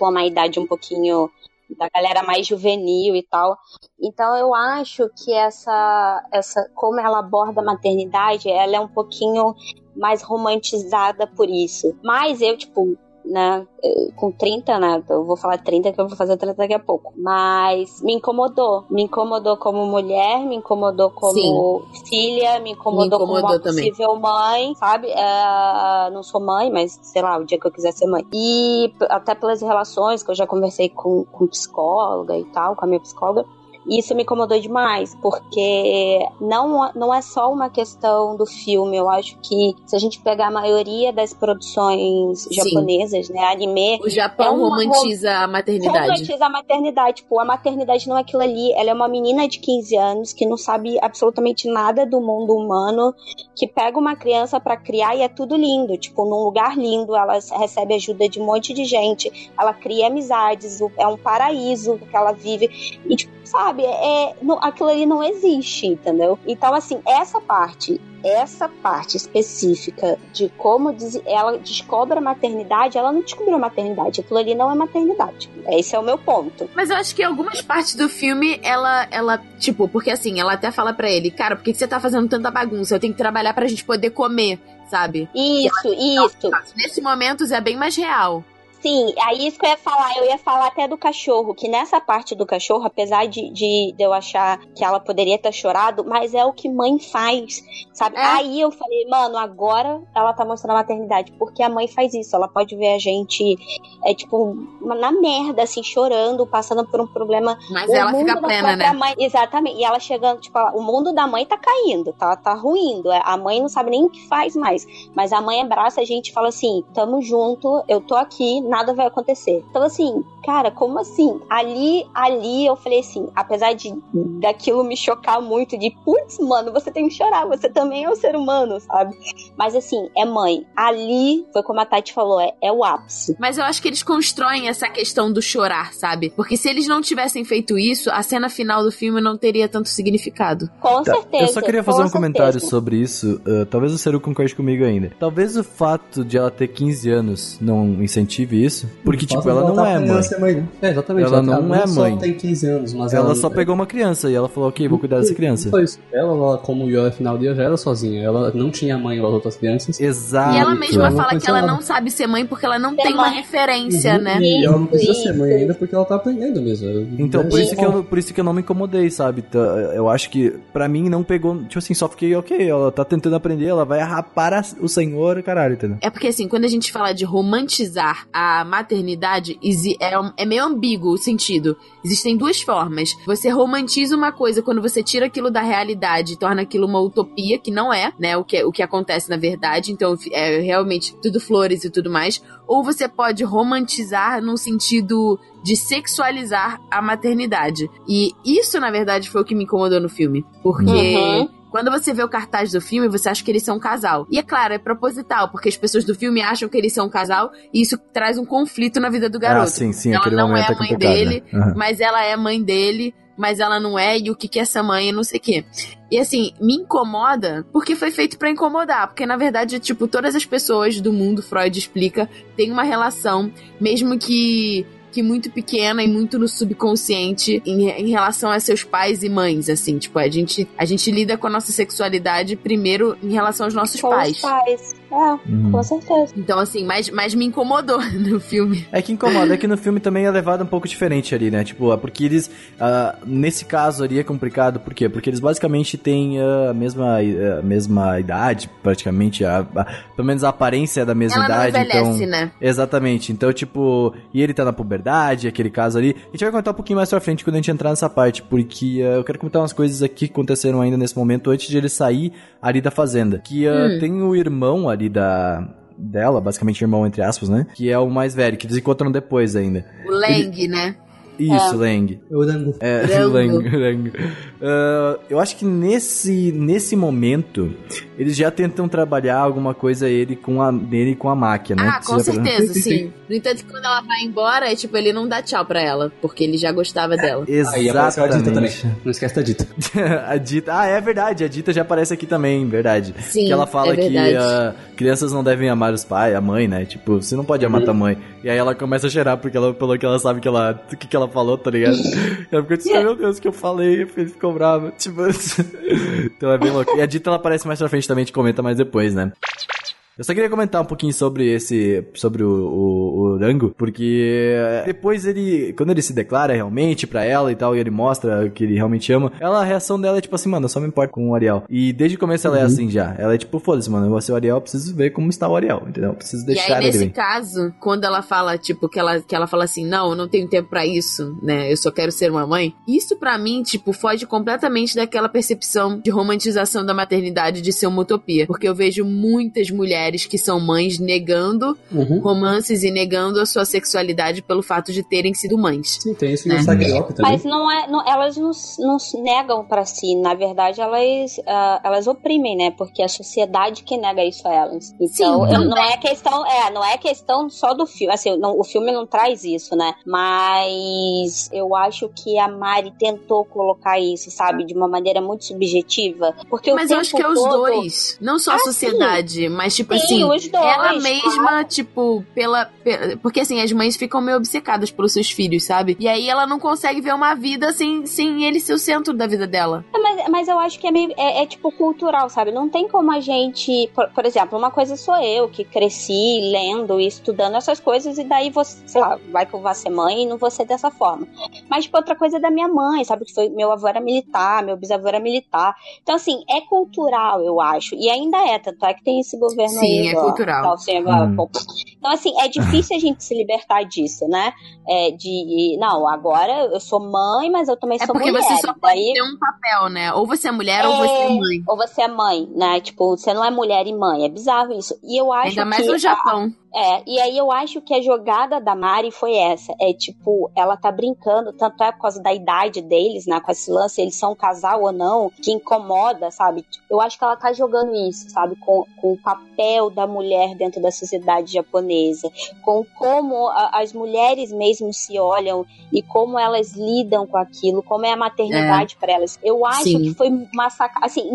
uma idade um pouquinho da galera mais juvenil e tal. Então eu acho que essa, essa como ela aborda a maternidade, ela é um pouquinho mais romantizada por isso. Mas eu, tipo, né, com 30, né, eu vou falar 30 que eu vou fazer 30 daqui a pouco, mas me incomodou, me incomodou como mulher, me incomodou como filha, me incomodou, Me como incomodou uma também. possível mãe, sabe, Eh, não sou mãe, mas sei lá, o dia que eu quiser ser mãe, e até pelas relações que eu já conversei com, com psicóloga e tal, com a minha psicóloga, E isso me incomodou demais, porque não, não é só uma questão do filme. Eu acho que se a gente pegar a maioria das produções Sim. japonesas, né, anime, O Japão É uma romantiza a maternidade. romantiza a maternidade. Tipo, a maternidade não é aquilo ali. Ela é uma menina de 15 anos que não sabe absolutamente nada do mundo humano, que pega uma criança pra criar e é tudo lindo. Tipo, num lugar lindo, ela recebe ajuda de um monte de gente, ela cria amizades, é um paraíso que ela vive. E, tipo, sabe, é, não- aquilo ali não existe, entendeu? Então, assim, essa parte. Essa parte específica de como ela descobre a maternidade, ela não descobriu a maternidade. Aquilo ali não é maternidade. Esse é o meu ponto. Mas eu acho que algumas partes do filme, ela, ela, tipo, porque assim, ela até fala pra ele, cara, por que que você tá fazendo tanta bagunça? Eu tenho que trabalhar pra gente poder comer, sabe? Isso, isso. Nesse momento é bem mais real. Sim, aí isso que eu ia falar, eu ia falar até do cachorro, que nessa parte do cachorro, apesar de, de, de eu achar que ela poderia ter chorado, mas é o que mãe faz, sabe? É. Aí eu falei, mano, agora ela tá mostrando a maternidade, porque a mãe faz isso, ela pode ver a gente, é tipo, na merda, assim, chorando, passando por um problema Mas o ela fica plena, né? Mãe, exatamente. E ela chegando, tipo, o mundo da mãe tá caindo, tá, tá ruindo. A mãe não sabe nem o que faz mais. Mas a mãe abraça a gente e fala assim: tamo junto, eu tô aqui, nada vai acontecer. Então, assim, cara, como assim? Ali, ali eu falei assim, apesar de daquilo me chocar muito, de putz, mano, você tem que chorar, você também é um ser humano, sabe? Mas assim, é mãe. Ali, foi como a Tati falou, é, é o ápice. Mas eu acho que eles constroem essa questão do chorar, sabe? Porque se eles não tivessem feito isso, a cena final do filme não teria tanto significado. Com Tá, certeza. Eu só queria fazer um certeza. comentário sobre isso. uh, talvez o Seru concorde comigo ainda. Talvez o fato de ela ter 15 anos não incentive isso. Porque, tipo, ela não é mãe. ela ser mãe. né? É, exatamente. Ela não é só mãe. tem 15 anos, mas Ela ela, só pegou uma criança e ela falou, ok, vou cuidar dessa criança. Foi isso. Ela, ela, como o Yoda final dia, já era sozinha. Ela não tinha mãe igual as outras crianças. Exato. E ela mesma ela fala que ela não sabe ser mãe porque ela não tem uma referência, Uhum, né? E ela não precisa ser mãe ainda porque ela tá aprendendo mesmo. Então, por isso, que eu, por isso que eu não me incomodei, sabe? Tá, Eu acho que, pra mim, não pegou. Tipo assim, só fiquei, ok, ela tá tentando aprender, ela vai rapar o senhor, caralho, entendeu? É porque, assim, quando a gente fala de romantizar a maternidade, é, é meio ambíguo o sentido. Existem duas formas. Você romantiza uma coisa quando você tira aquilo da realidade e torna aquilo uma utopia, que não é, né, o que, o que acontece na verdade. Então, é realmente tudo flores e tudo mais. Ou você pode romantizar num sentido de sexualizar a maternidade. E isso, na verdade, foi o que me incomodou no filme. Porque. Uhum. Quando você vê o cartaz do filme, você acha que eles são um casal. E é claro, é proposital, porque as pessoas do filme acham que eles são um casal e isso traz um conflito na vida do garoto. Ah, sim, sim, ela aquele não momento é é a mãe complicado. dele, né? Aham. mas ela é mãe dele, mas ela não é, e o que que é essa mãe, e não sei o quê. E assim, me incomoda porque foi feito pra incomodar, porque na verdade, tipo, todas as pessoas do mundo, Freud explica, têm uma relação, mesmo que que muito pequena e muito no subconsciente em, em relação a seus pais e mães, assim, tipo, a gente, a gente lida com a nossa sexualidade primeiro em relação aos nossos Com pais. os pais. É, Uhum. com certeza. Então, assim, mas, mas me incomodou no filme. É que incomoda, é que no filme também é levado um pouco diferente ali, né? Tipo, é porque eles. ah, nesse caso ali é complicado, por quê? Porque eles basicamente têm ah, a mesma, a mesma idade, praticamente. A, a- pelo menos a aparência é da mesma Ela não idade. envelhece, então... né? Exatamente. Então, tipo, e ele tá na puberdade, aquele caso ali. A gente vai contar um pouquinho mais pra frente quando a gente entrar nessa parte, porque ah, eu quero comentar umas coisas aqui que aconteceram ainda nesse momento antes de ele sair ali da fazenda. Que ah, Hum. tem o irmão ali da. Dela, basicamente irmão entre aspas, né? Que é o mais velho, que eles encontram depois ainda. O Lang, né? Isso, Lang. Eu dango. É. Lang, Lang. Ah, eu acho que nesse, nesse momento, eles já tentam trabalhar alguma coisa ele com a, nele com a máquina, né? Ah, Você com certeza, Sim, sim, sim. No entanto, quando ela vai embora, é tipo, ele não dá tchau pra ela, porque ele já gostava dela. Aí apareceu a Dita também. Exatamente. Não esquece da Dita. a Dita. Ah, é verdade. A Dita já aparece aqui também, verdade. Sim, que ela fala é que ah, crianças não devem amar os pais, a mãe, né? Tipo, você não pode amar tua mãe. E aí ela começa a cheirar porque ela, pelo que ela sabe que ela, o que, que ela falou, tá ligado? ela fica tipo, meu Deus, o que eu falei? Ele ficou bravo. Tipo, então é bem louco. E a Dita ela aparece mais pra frente também, a gente comenta mais depois, né? Eu só queria comentar um pouquinho sobre esse, sobre o, o, o Rango, porque depois ele, quando ele se declara realmente pra ela e tal, e ele mostra que ele realmente ama, ela, a reação dela é tipo assim, mano, eu só me importo com o Ariel. E desde o começo ela é assim já. Ela é tipo, foda-se, mano, eu vou ser o Ariel, eu preciso ver como está o Ariel, entendeu? Eu preciso E deixar aí, ele nesse bem. caso, quando ela fala, tipo, que ela, que ela fala assim, não, eu não tenho tempo pra isso, né? Eu só quero ser uma mãe. Isso pra mim, tipo, foge completamente daquela percepção de romantização da maternidade de ser uma utopia. Porque eu vejo muitas mulheres que são mães negando Uhum. romances e negando a sua sexualidade pelo fato de terem sido mães. Sim, tem isso Né? no. Mas não é, não- elas não, não negam pra si. Na verdade, elas, ah, elas oprimem, né? Porque é a sociedade que nega isso a elas. Então, Sim, eu- não é questão, é, não é questão só do filme. Assim, não- o filme não traz isso, né? Mas eu acho que a Mari tentou colocar isso, sabe, de uma maneira muito subjetiva. Porque Mas o eu acho que é os todo- dois. Não só a Ah, sociedade, mas tipo Sim, assim. os dois, ela mesma, tipo, pela, pe- Porque assim, as mães ficam meio obcecadas pelos seus filhos, sabe? E aí ela não consegue ver uma vida sem, sem ele ser o centro da vida dela. É, Mas, mas eu acho que é meio. É, é, tipo cultural, sabe? Não tem como a gente. Por, por exemplo, uma coisa sou eu que cresci lendo e estudando essas coisas, e daí você, sei lá, vai que eu vá ser mãe e não vou ser dessa forma. Mas, tipo, outra coisa é da minha mãe, sabe? Que foi meu avô era militar, meu bisavô era militar. Então, assim, é cultural, eu acho. E ainda é, tanto é que tem esse governo Sim, é cultural. assim, Hum. Então, assim, é difícil a gente se libertar disso, né? É, de. Não, agora eu sou mãe, mas eu também É sou porque mulher. você só pode daí... ter um papel, né? Ou você é mulher ou você é mãe. Ou você é mãe, né? Tipo, você não é mulher e mãe. É bizarro isso. E eu acho Ainda mais que. no Japão. É, e aí eu acho que a jogada da Mari foi essa. É tipo, ela tá brincando, tanto é por causa da idade deles, né? Com esse lance, eles são um casal ou não, que incomoda, sabe? Eu acho que ela tá jogando isso, sabe? Com, com o papel da mulher dentro da sociedade japonesa, com como a- as mulheres mesmo se olham e como elas lidam com aquilo, como é a maternidade pra elas. Eu acho Sim. que foi uma saca... Assim,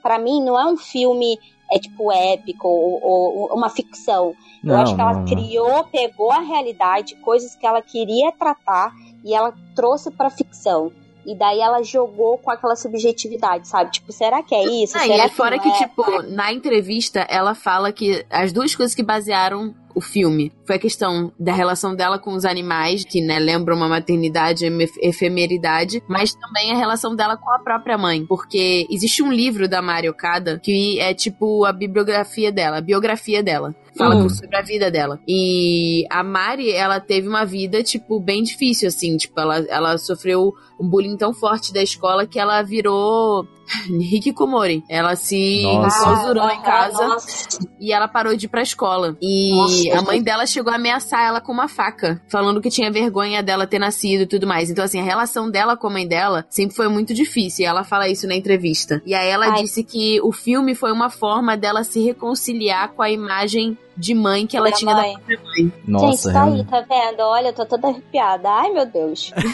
para mim, não é um filme. É tipo épico ou, ou uma ficção. Eu Não, acho que ela não, criou, pegou a realidade, coisas que ela queria tratar e ela trouxe pra ficção. E daí ela jogou com aquela subjetividade, sabe? Tipo, será que é isso? Ah, e será é fora não que, é? tipo, na entrevista, ela fala que as duas coisas que basearam o filme foi a questão da relação dela com os animais, que, né, lembra uma maternidade, uma ef- efemeridade, mas também a relação dela com a própria mãe. Porque existe um livro da Mari Okada que é, tipo, a bibliografia dela, a biografia dela. Fala Hum. sobre a vida dela. E a Mari, ela teve uma vida, tipo, bem difícil, assim. Tipo, ela, ela sofreu um bullying tão forte da escola que ela virou hikikomori. Ela se enclausurou em casa nossa. e ela parou de ir pra escola. E Nossa. a mãe dela chegou a ameaçar ela com uma faca, falando que tinha vergonha dela ter nascido e tudo mais. Então, assim, a relação dela com a mãe dela sempre foi muito difícil. E ela fala isso na entrevista. E aí ela Ai. disse que o filme foi uma forma dela se reconciliar com a imagem de mãe que ela Da tinha mãe. da própria mãe. Nossa, Gente, tá realmente. aí, tá vendo? Olha, eu tô toda arrepiada. Ai, meu Deus.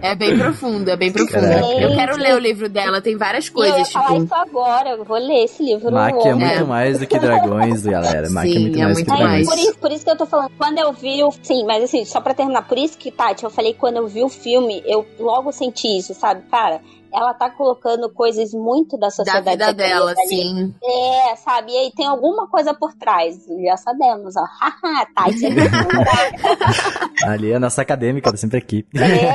É bem profundo, é bem profundo. Caraca. Eu quero ler o livro dela, tem várias e eu ia coisas, falar tipo. isso agora. Eu vou ler esse livro. Mac é muito É. mais do que dragões, galera. Mac é muito é mais muito do que mais. dragões. por, isso, por isso que eu tô falando, quando eu vi o. Sim, mas assim, só pra terminar, por isso que, Tati, eu falei, quando eu vi o filme, eu logo senti isso, sabe? Cara, ela tá colocando coisas muito da Da sociedade vida dela, ali. sim. É, sabe? E aí tem alguma coisa por trás. Já sabemos, ó. Haha, Tati. Ali é a nossa acadêmica, tá sempre aqui. é,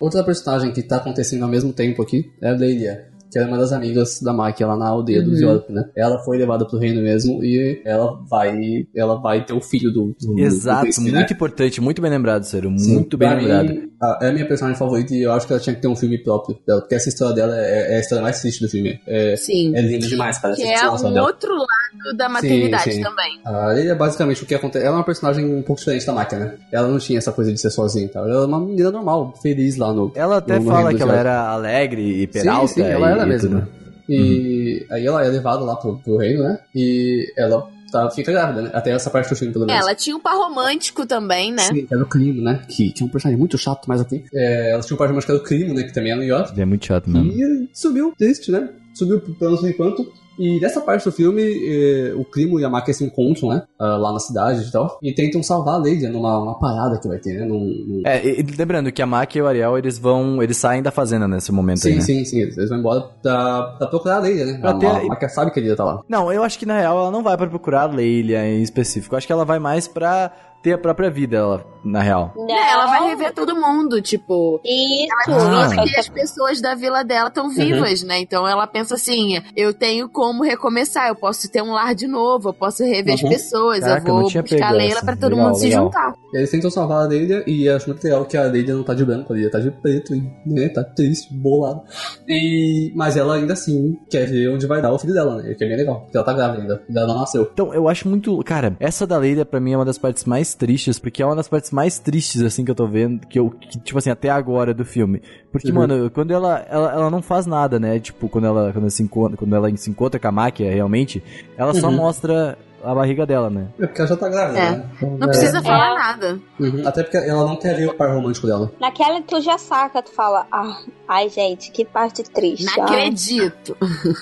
Outra personagem que tá acontecendo ao mesmo tempo aqui é a Leia, que ela é uma das amigas da Maki lá na aldeia do Uhum. York, né? Ela foi levada pro reino mesmo e ela vai, ela vai ter o filho do, do do Exato, príncipe, né? muito importante, muito bem lembrado. Sim, Muito bem pra mim, lembrado. a- é a minha personagem favorita e eu acho que ela tinha que ter um filme próprio dela, porque essa história dela é, é a história mais triste do filme. É, Sim. é linda demais, parece Que é um dela. outro lado da maternidade sim. também. A é basicamente o que acontece. Ela é uma personagem um pouco diferente da máquina, né? Ela não tinha essa coisa de ser sozinha e tal. Ela é uma menina normal, feliz lá no. Ela até no fala reino que do ela era alegre e peralta. Sim, sim, ela e, era e mesmo. tudo. né? E aí ela é levada lá pro, pro reino, né? E ela tá, fica grávida, né? Até essa parte do filme, pelo menos. Ela tinha um par romântico também, né? Sim, que era o Climo, né? Que, é um personagem muito chato, mas ok. É, ela tinha um personagem que era o Climo, né? Que também é no York. É muito chato mesmo. E subiu triste, né? Subiu por não sei quanto. E nessa parte do filme, eh, o Climo e a Maki se encontram, né? ah, lá na cidade e tal. E tentam salvar a Lady numa, numa parada que vai ter, né? Num, num- É, e, lembrando que a Maki e o Ariel, eles vão. Eles saem da fazenda nesse momento aí, Sim, né? sim, sim. Eles vão embora pra, pra procurar a Lady, né? Pra a, ter- a Maki sabe que a Lady tá lá. Não, eu acho que na real ela não vai pra procurar a Leila em específico. Eu acho que ela vai mais pra ter a própria vida, ela, na real. Não. É, ela vai rever todo mundo, tipo. Isso, Ah. isso. Porque as pessoas da vila dela estão vivas, né? Então ela pensa assim: eu tenho como recomeçar, eu posso ter um lar de novo, eu posso rever as Uhum. pessoas, Caraca, eu vou buscar pego a Leila pra todo Legal, mundo se legal. juntar. E eles tentam salvar a Lady e acho muito legal que a Lady não tá de branco, a Lady tá de preto, né? Tá triste, bolada. E, mas ela ainda assim quer ver onde vai dar o filho dela, né? Que é bem legal, porque ela tá grávida ainda, ela não nasceu. Então, eu acho muito. Cara, essa da Leila pra mim é uma das partes mais tristes, porque é uma das partes mais tristes, assim, que eu tô vendo, que eu, que, tipo assim, até agora do filme. Porque, Uhum. mano, quando ela, ela, ela não faz nada, né? Tipo, quando ela, quando ela, se, encontra, quando ela se encontra com a máquina, realmente, ela só Uhum. mostra a barriga dela, né? É porque ela já tá grávida, É. né? Então, Não é. precisa falar nada. Uhum. Até porque ela não quer ver o par romântico dela. Naquela que tu já saca, tu fala, ah, ai gente, que parte triste. Não ah. acredito.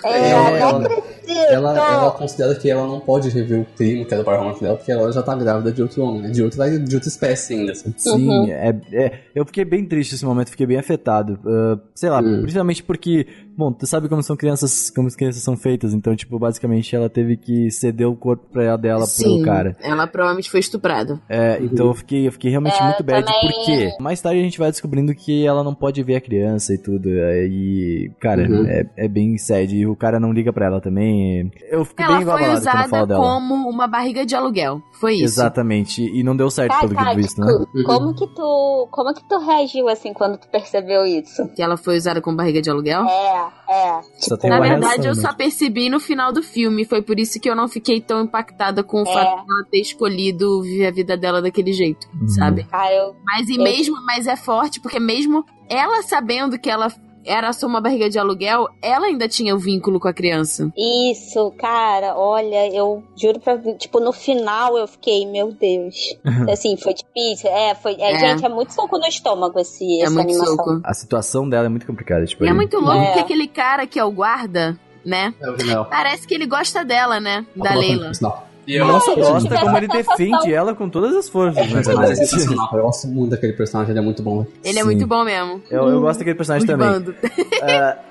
É, Ela- não ela- acredito. Ela, ela considera que ela não pode rever o primo, que era o par romântico dela, porque ela já tá grávida de outro homem, né? De outra, de outra espécie ainda, assim. Sim, Uhum. é, é- eu fiquei bem triste nesse momento, fiquei bem afetado. Ah, sei lá, Hum. principalmente porque, bom, tu sabe como são crianças, como as crianças são feitas, então, tipo, basicamente ela teve que ceder o corpo pra ela dela pro cara. ela provavelmente foi estuprada. É, então eu fiquei, eu fiquei realmente É, muito bad, também- porque mais tarde a gente vai descobrindo que ela não pode ver a criança e tudo. E, cara, Uhum. é, é bem sad. E o cara não liga pra ela também. Eu fico Ela bem foi abalado quando eu falo usada dela. como uma barriga de aluguel. Foi isso. Exatamente. E não deu certo, Tá, pelo que tá, eu visto, né? tipo, como que tu. Como que tu reagiu assim quando tu percebeu isso? Que ela foi usada como barriga de aluguel. É, é. Tipo, Na verdade, reação, eu né? só percebi no final do filme. Foi por isso que eu não fiquei tão impactada com o É. fato de ela ter escolhido viver a vida dela daquele jeito, Uhum. sabe? Cara, eu. Mas e Eu- mesmo, mas é forte, porque mesmo ela sabendo que ela era só uma barriga de aluguel, ela ainda tinha o vínculo com a criança. Isso, cara, olha, eu juro pra. Tipo, no final eu fiquei, meu Deus. Assim, foi difícil. É, foi. É, É. Gente, é muito soco no estômago esse, é essa muito animação. soco. A situação dela é muito complicada, tipo. E é aí. muito louco É. que aquele cara que é o guarda, né? É o. Parece que ele gosta dela, né? Da Leila. E eu Não só Ai, gosta, como ele defende ela com todas as forças, né? Mas é sensacional. Eu gosto muito daquele personagem, ele é muito bom. Ele é Sim. muito bom mesmo. Eu, eu gosto daquele personagem também. Bando.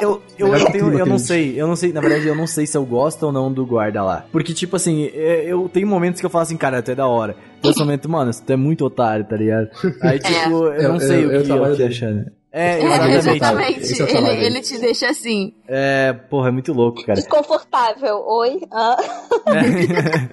Eu, eu, eu, que tenho, eu não sei, eu não sei, na verdade, eu não sei se eu gosto ou não do guarda lá. Porque, tipo assim, é, eu tenho momentos que eu falo assim, cara, até da hora. Nesse momento, mano, você é muito otário, tá ligado? Aí, tipo, eu não Eu- sei eu- o eu que, trabalho o que dele. Achar, né? É, É, exatamente. exatamente. Esse é o ele, ele te deixa assim. É, porra, é muito louco, cara. Desconfortável. Oi? Ah.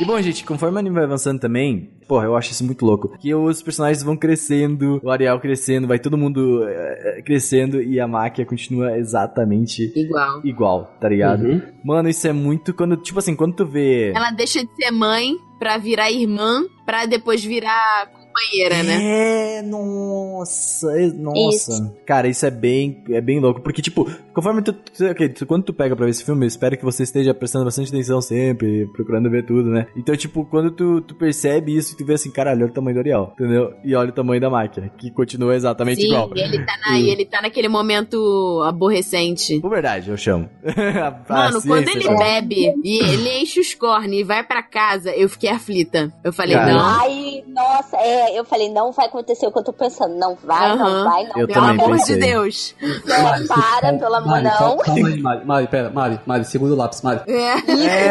E bom, gente, conforme o anime vai avançando também, porra, eu acho isso muito louco. Que os personagens vão crescendo, o Ariel crescendo, vai todo mundo é, crescendo e a máquina continua exatamente Igual. igual, tá ligado? Uhum. Mano, isso é muito quando, tipo assim, quando tu vê. Ela deixa de ser mãe pra virar irmã, pra depois virar companheira, né? É, nossa, é- nossa. Cara, isso é bem, é bem louco, porque tipo, conforme tu, tu- ok, tu- quando tu pega pra ver esse filme, eu espero que você esteja prestando bastante atenção sempre, procurando ver tudo, né? Então, tipo, quando tu, tu percebe isso, tu vê assim, caralho, olha o tamanho do Ariel, entendeu? E olha o tamanho da máquina, que continua exatamente Sim, igual. e ele tá, na, e ele tá naquele momento aborrecente. Por verdade, eu chamo. A- a Mano, quando ele sabe? bebe e ele enche os cornes e vai pra casa, eu fiquei aflita. Eu falei, Cara. não, Ai, nossa, é, eu falei, não vai acontecer o que eu tô pensando. Não vai, não vai, não Eu pelo também amor pensei. de Deus. vai. Para, pelo amor Mari, não. calma, Mari. Mari, pera, Mari, Mari, segura o lápis, Mari. É.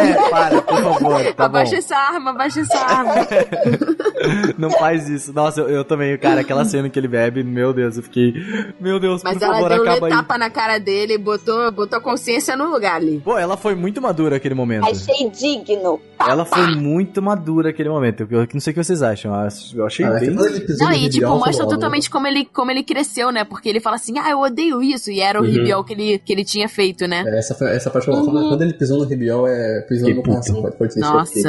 É, para, por favor, tá bom. abaixa essa arma, abaixa essa arma. Não faz isso. Nossa, eu, eu também, cara, aquela cena que ele bebe, meu Deus, eu fiquei. Meu Deus, Mas por ela favor, deu acaba aí. tapa na cara dele e botou, botou a consciência no lugar ali. Pô, ela foi muito madura aquele momento. Achei digno. Ela foi muito madura aquele momento. Eu, eu não sei o que vocês acham. Eu acho- achei Cara, bem. Não, e tipo, mostra logo. totalmente como ele, como ele cresceu, né? Porque ele fala assim, ah, eu odeio isso. E era o Uhum. Ribiol que ele, que ele tinha feito, né? É, Essa, essa parte logo. Quando, quando ele pisou no Ribiel, é, pisou Que no coração. Pode, pode ser Nossa. isso,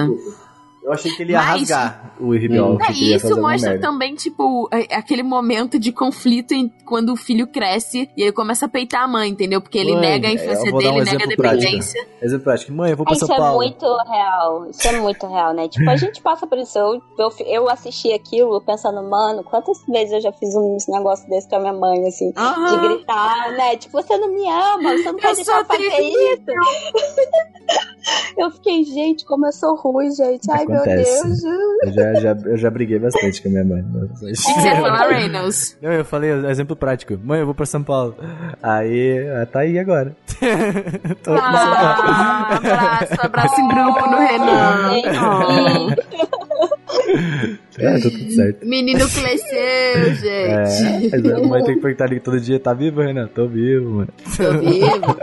eu achei que ele ia Mas- rasgar o. É, ele e isso mostra também, tipo, é- aquele momento de conflito em- quando o filho cresce e ele começa a peitar a mãe, entendeu? Porque ele Mãe, nega a é, infância dele, um nega a exemplo prático. dependência. Exemplo prático. Mãe, eu vou pra Isso São é Paulo. muito real. Isso é muito real, né? Tipo, a gente passa por isso. Eu, eu, eu assisti aquilo pensando, mano, quantas vezes eu já fiz um negócio desse com a minha mãe, assim, de gritar, né? Tipo, você não me ama, você não Eu pode sou deixar fazer isso. eu fiquei, gente, como eu sou ruim, gente. Ai, Acontece. meu Deus. Eu já, já, eu já briguei bastante com a minha mãe. Você fala Reynolds. Não, eu falei, exemplo prático. Mãe, eu vou pra São Paulo. Aí, ela tá aí agora. Tô São Paulo. Ah, abraço, abraço em grupo no Renan. É, tá tudo certo. Menino cresceu, É, gente. mas a mãe tem que perguntar ali todo dia, tá vivo, Renan? Tô vivo, mano. Tô vivo.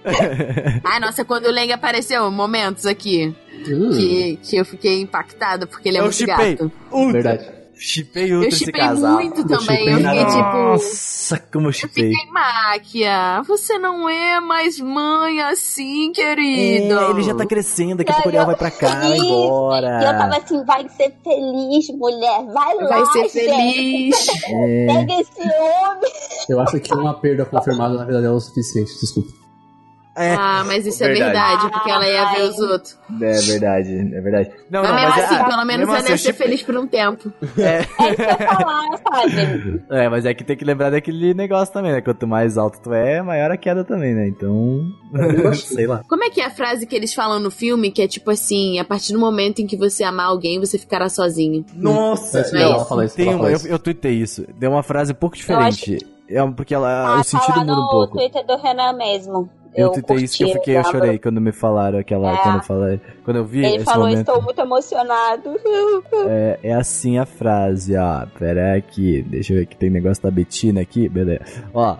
Ai, nossa, quando o Leng apareceu, momentos aqui Hum, que, que eu fiquei impactada porque ele é Eu muito chipei. gato. Ultra. Verdade. Chipei ultra Eu esse chipei casal. muito também. Eu fiquei tipo. Nossa, como eu Eu chipei. fiquei máquia. Você não é mais mãe assim, querido. É, ele já tá crescendo, daqui a pouco eu- vai pra cá, vai Sim. embora. E eu tava assim, vai ser feliz, mulher. Vai lá, Vai ser gente. feliz. É, Pega esse homem. Eu acho que uma perda confirmada na vida dela é o suficiente, desculpa. É, Ah, mas isso é Verdade. verdade, porque ela ia ver os outros. é verdade, é verdade. Não, Mas não, mesmo mas assim, é, pelo menos ela assim, ia ser feliz por um tempo. É, É isso que eu falar, sabe? é, mas é que tem que lembrar daquele negócio também, né? Quanto mais alto tu é, maior a queda também, né? Então, sei lá. Como é que é a frase que eles falam no filme, que é tipo assim, a partir do momento em que você amar alguém, você ficará sozinho. Nossa, É, não, isso, tem eu, eu tuitei isso. Deu uma frase um pouco diferente. É, porque ela, Ah, o sentido tá lá muda um no pouco. Twitter do Renan mesmo. Eu tuitei isso que eu fiquei, eu chorei quando me falaram aquela. É. Quando eu falei. Quando eu vi Ele falou, momento. estou muito emocionado. É, é assim a frase, ó. Pera aqui, deixa eu ver que tem negócio da Betina aqui, beleza. Ó.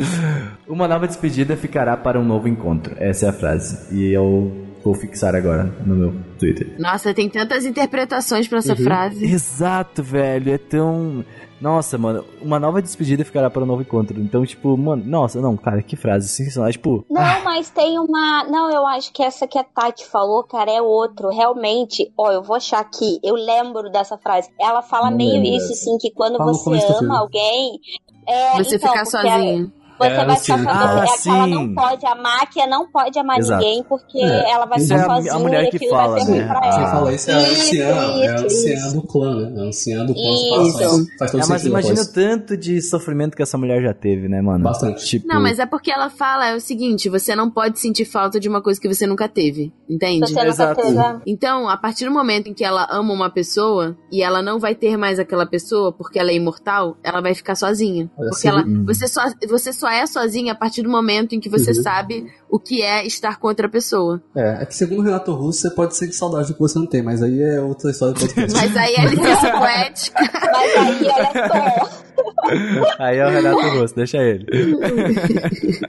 Uma nova despedida ficará para um novo encontro. Essa é a frase. E eu vou fixar agora no meu Twitter. Nossa, tem tantas interpretações pra essa frase. Exato, velho. É tão. Nossa, mano, uma nova despedida ficará para um novo encontro. Então, tipo, mano, nossa, não, cara, que frase sensacional. Tipo, Não, mas tem uma. Não, eu acho que essa que a Tati falou, cara, é outro. Realmente, ó, eu vou achar aqui. Eu lembro dessa frase. Ela fala Não meio lembro isso, assim, que quando Fala você ama alguém. É, Você então, ficar sozinho. Você É, vai assim, ficar ah, sozinho. é que ela não sim. pode amar, que não pode amar Exato. ninguém, porque É, ela vai isso ficar é a- a sozinha mulher e que aquilo fala, vai ser ruim né? Ah. Você ela. fala isso, é a anciã, é a Isso, anciã do clã, né? A anciã do clã Isso. faz, faz todo é, mas imagina o tanto de sofrimento que essa mulher já teve, né, mano? Bastante. Tipo, Não, mas é porque ela fala é o seguinte: você não pode sentir falta de uma coisa que você nunca teve. Entende? Você nunca Exato. teve. Então, a partir do momento em que ela ama uma pessoa e ela não vai ter mais aquela pessoa porque ela é imortal, ela vai ficar sozinha. Olha, Porque se- ela, Uhum. você, só, você só é sozinha a partir do momento em que você Uhum. sabe o que é estar com outra pessoa. É, é que segundo o Renato Russo, você pode sentir saudade do que você não tem, mas aí é outra história do podcast. Mas aí é licença poética. Mas aí, olha só. Aí é o Renato Russo, deixa ele.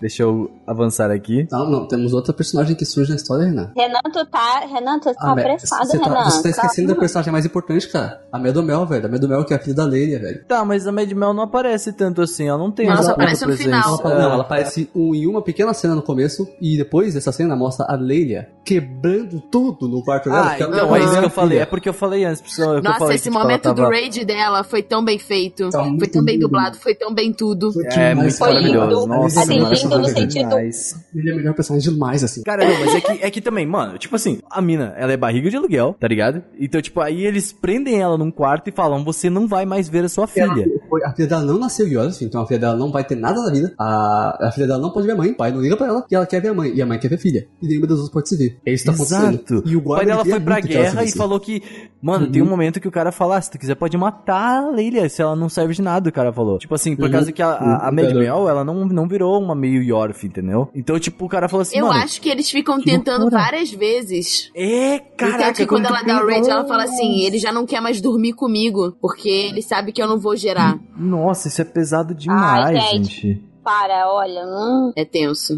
deixa eu avançar aqui. Não, não, temos outra personagem que surge na história, Renan. Tu tá. Renan, tu tá Ah, mas apressado, você, Renan. tá, você tá esquecendo da Calma. personagem mais importante, cara. A Medomel, velho. A Medomel que é a filha da Leia, velho. Tá, mas a Mad Mel não aparece tanto assim, ela não tem Ela essa só aparece no presença. final. Ela, não, ela aparece um, em uma pequena cena no começo e depois dessa cena mostra a Leia quebrando tudo no quarto dela. Ah, ela então não é isso que eu falei. É porque eu falei antes, pessoal. Nossa, falei esse que, tipo, ela momento do tava- raid dela foi tão bem feito. Tá foi tão bem lindo. dublado, foi tão bem tudo. Foi É muito Foi maravilhoso. lindo. Nossa, Assim, lindo no sentido- demais. Ele é melhor personagem demais, assim. Cara, não, mas é que, é que também, mano, tipo assim, a mina, ela é barriga de aluguel, tá ligado? Então, tipo, aí eles prendem ela num quarto e falam, você não vai mais ver a sua Ela filha. foi- a filha dela não nasceu em Odyssey, então a filha dela não vai ter nada na vida. A, a filha dela não pode ver a mãe, o pai não liga pra ela, e ela quer ver a mãe, e a mãe quer ver a filha. E nenhuma das duas pode se ver. É isso que tá acontecendo. Exato. E o O pai dela foi pra guerra e falou que, mano, tem um momento que o cara fala, ah, se tu quiser pode matar a Leila, se ela não serve de nada, o cara falou. Tipo assim, por Uhum. causa que a, a, a Uhum. Mad Entendeu? Mel, ela não, não virou uma meio Yorf, entendeu? Então, tipo, o cara falou assim, Eu mano... acho que eles ficam que tentando loucura. várias vezes. É, caraca, Tanto que quando ela dá o raid, ela fala assim: ele já não quer mais dormir comigo, porque ele sabe que eu não vou gerar. Nossa, isso é pesado demais, Ai, gente. gente. Para, olha. Hum. É tenso.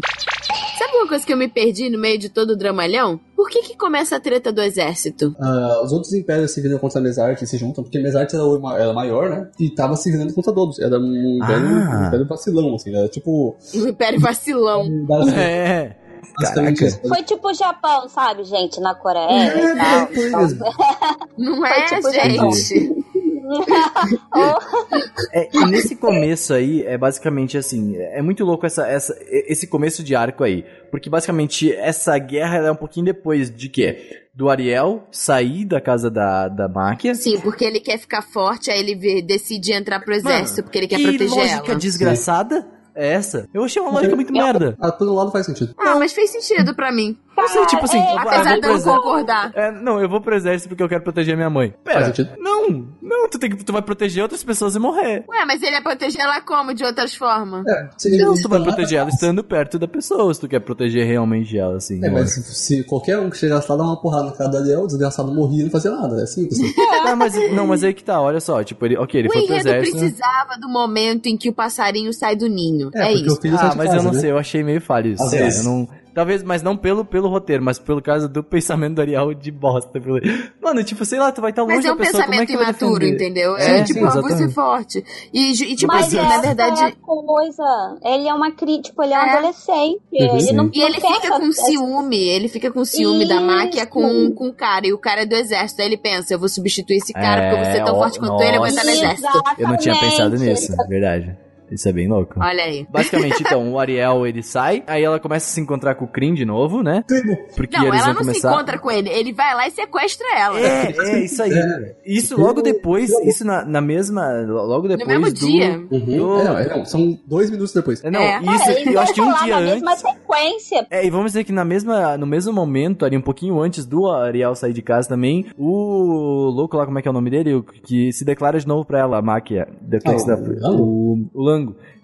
Sabe uma coisa que eu me perdi no meio de todo o dramalhão? Por que que começa a treta do exército? Ah, os outros impérios se viram contra Mesart e se juntam, porque Mesart era, era maior, né? E tava se virando contra todos. Era um império, Ah. um império vacilão, assim. Era tipo. O Império Vacilão. É. Basicamente Caraca. Foi tipo o Japão, sabe, gente, na Coreia É, e tal. foi Então, mesmo. Não é, tipo gente? É, e nesse começo aí, é basicamente assim, é muito louco essa, essa, esse começo de arco aí. Porque basicamente essa guerra ela é um pouquinho depois de quê? Do Ariel sair da casa da, da máquina. Sim, porque ele quer ficar forte, aí ele vê- decide entrar pro exército, porque ele quer que proteger lógica ela. desgraçada é essa? Eu achei uma lógica muito merda. Ah, por um lado faz sentido. Ah, mas fez sentido pra mim. Não sei, tipo assim, É, eu Apesar vou de eu não concordar. É, não, eu vou pro exército porque eu quero proteger minha mãe. Faz Pera, sentido. não, não, tu, tem que, tu vai proteger outras pessoas e morrer. Ué, mas ele ia proteger ela como? De outras formas? É, se Não, tu vai proteger ela estando perto da pessoa, se tu quer proteger realmente ela, assim. É, mas se, se qualquer um que chegasse lá dar uma porrada na cara do Ariel, o desgraçado morria e não fazia nada. É simples. Não, mas, não, mas aí que tá, olha só, tipo, ele, ok, ele o foi pro exército. precisava do momento em que o passarinho sai do ninho. É, É, porque isso. filho sai Ah, mas casa, eu não né? sei, eu achei meio falho isso. Às lá, vezes. eu não, talvez, mas não pelo, pelo roteiro, mas pelo caso do pensamento do Ariel de bosta. pelo- Mano, tipo, sei lá, tu vai estar longe Mas é da um pessoa, como é pensamento que imaturo, entendeu? É, É, tipo, sim, vou ser exatamente. forte. E, e, tipo Mas assim, essa na verdade. é coisa. Ele é uma cri... tipo, ele é um É. adolescente. Uhum. ele não E ele não fica com ciúme, ele fica com ciúme da máquina com, com o cara, e o cara é do exército. Aí ele pensa, eu vou substituir esse cara, porque eu vou ser tão É, forte quanto ele, eu vou entrar no exército. Eu não tinha pensado nisso, verdade. Isso é bem louco. Olha aí. Basicamente, então, o Ariel, ele sai, aí ela começa a se encontrar com o Krim de novo, né? Porque Não, eles ela vão não começar... se encontra com ele, ele vai lá e sequestra ela. É, é, isso aí. Isso logo depois, isso na, na mesma, logo depois mesmo do... dia. Uhum. do- É, não, é, não, são dois minutos depois. É, Não, É. isso, eles eu acho que um dia na antes... mesma sequência. É, e vamos dizer que na mesma, no mesmo momento, ali um pouquinho antes do Ariel sair de casa também, o louco lá, como é que é o nome dele? O que se declara de novo pra ela, a máquina. da- Ah, da- o o, o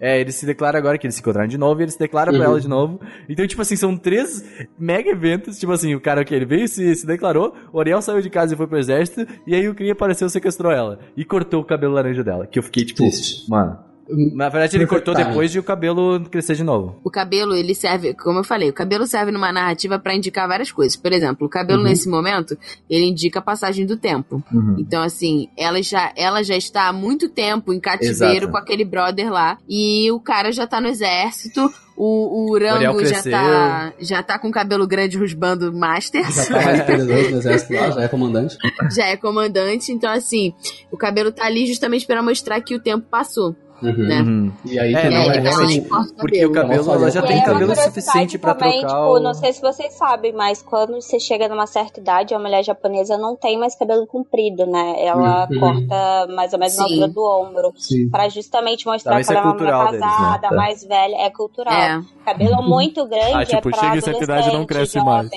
É, ele se declara agora que eles se encontraram de novo e ele se declara pra Uhum. ela de novo. Então, tipo assim, são três mega eventos. Tipo assim, o cara que ele veio se, se declarou, o Ariel saiu de casa e foi pro exército, e aí o Kree apareceu e sequestrou ela. E cortou o cabelo laranja dela. Que eu fiquei, tipo, Triste. mano. Na verdade, ele cortou depois de o cabelo crescer de novo. O cabelo, ele serve, como eu falei, o cabelo serve numa narrativa pra indicar várias coisas. Por exemplo, o cabelo Uhum. nesse momento, ele indica a passagem do tempo. Então, assim, ela já, ela já está há muito tempo em cativeiro Exato. com aquele brother lá. E o cara já tá no exército. O, o Rango já tá, já tá com o cabelo grande rusbando Master. Já tá mais poderoso no exército lá, já é comandante. já é comandante. Então, assim, o cabelo tá ali justamente pra mostrar que o tempo passou. Uhum. Né? Uhum. E aí É, também não, é é ela realmente- Porque o cabelo, ela já E tem cabelo suficiente pra também, trocar tipo, o... Não sei se vocês sabem, mas quando você chega numa certa idade, a mulher japonesa não tem mais cabelo comprido, né? Ela Uhum. corta mais ou menos na altura do ombro. Pra justamente mostrar Talvez que ela é é uma mulher cultural deles, né? casada, Tá. mais velha. É cultural. É, Cabelo muito grande Ah, tipo, é pra chega em certa idade e não cresce jovem. mais.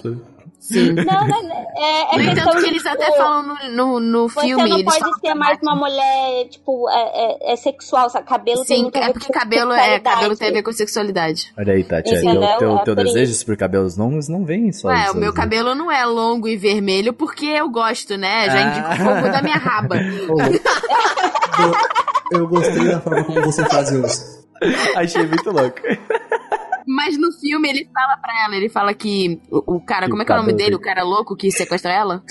Sim. Não, não, é, é No questão entanto, que eles tipo, até falam no, no, no Você filme. não eles pode ser mais uma mulher, tipo, é, é, é sexual, sabe? Cabelo tem Sim, a é porque cabelo é cabelo tem a ver com sexualidade. Olha aí, Tati, aí, Entendeu? teu, teu, É por desejo por cabelos longos não vem só isso. o meu assim. cabelo não é longo e vermelho porque eu gosto, né? Já Ah. indico o fogo da minha raba. Eu, eu gostei da forma como você faz isso. Achei muito louco. Mas no filme ele fala pra ela, ele fala que o, o cara, Que como é que é o nome dele? dele. O cara louco que sequestra ela?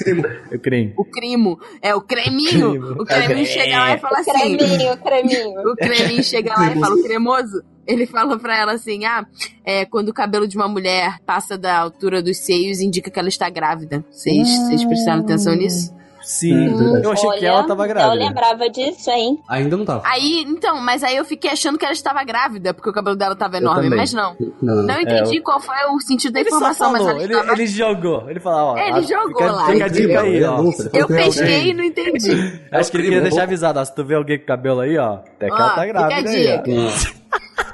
Eu creio. O crimo. É o creminho. Crimo. O creminho É. chega lá e fala assim. Creminho, creminho. O creminho chega lá e fala, o cremoso. Ele fala pra ela assim: ah, é, quando o cabelo de uma mulher passa da altura dos seios, indica que ela está grávida. Vocês vocês prestaram atenção nisso? Sim, Hum, eu achei que Olha, ela tava Eu grávida. lembrava disso, hein? Ainda não tava. Aí, então, mas aí eu fiquei achando que ela estava grávida, porque o cabelo dela tava enorme, mas não. Não, não. Não entendi qual foi o sentido da Ele só informação, mas ela ele, estava... ele jogou. Ele falou, ó. Ele jogou fica, lá. Fica a dica aí, é ó. Eu que é pesquei e não entendi. Acho que ele queria deixar avisado, ó. Se tu vê alguém com cabelo aí, ó. Até que ela Ó, tá fica a grávida aí, ó. dica. Loucura.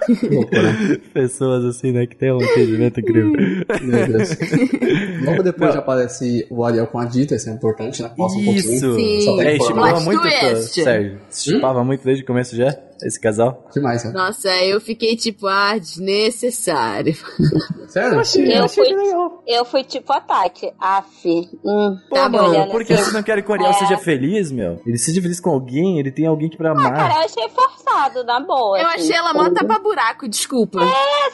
Pessoas assim, né, que tem um entendimento incrível. Meu Deus. Logo depois já aparece o Ariel com a Dita, isso é importante, né? Mostra um pouquinho. Isso. Sim. Só É, Plot muito, twist. Sérgio. Chipava muito desde o começo já, esse casal. Demais, né? Nossa, eu fiquei tipo, ah, desnecessário. Sério? Eu fui, eu fui tipo ataque. Af. Hum, Pô, tá mano, olhando porque assim. você não quer que o Ariel É. seja feliz, meu? Ele seja feliz com alguém, ele tem alguém que pra amar. Cara, eu achei na boa. Eu assim. achei ela mó tapa-buraco, desculpa.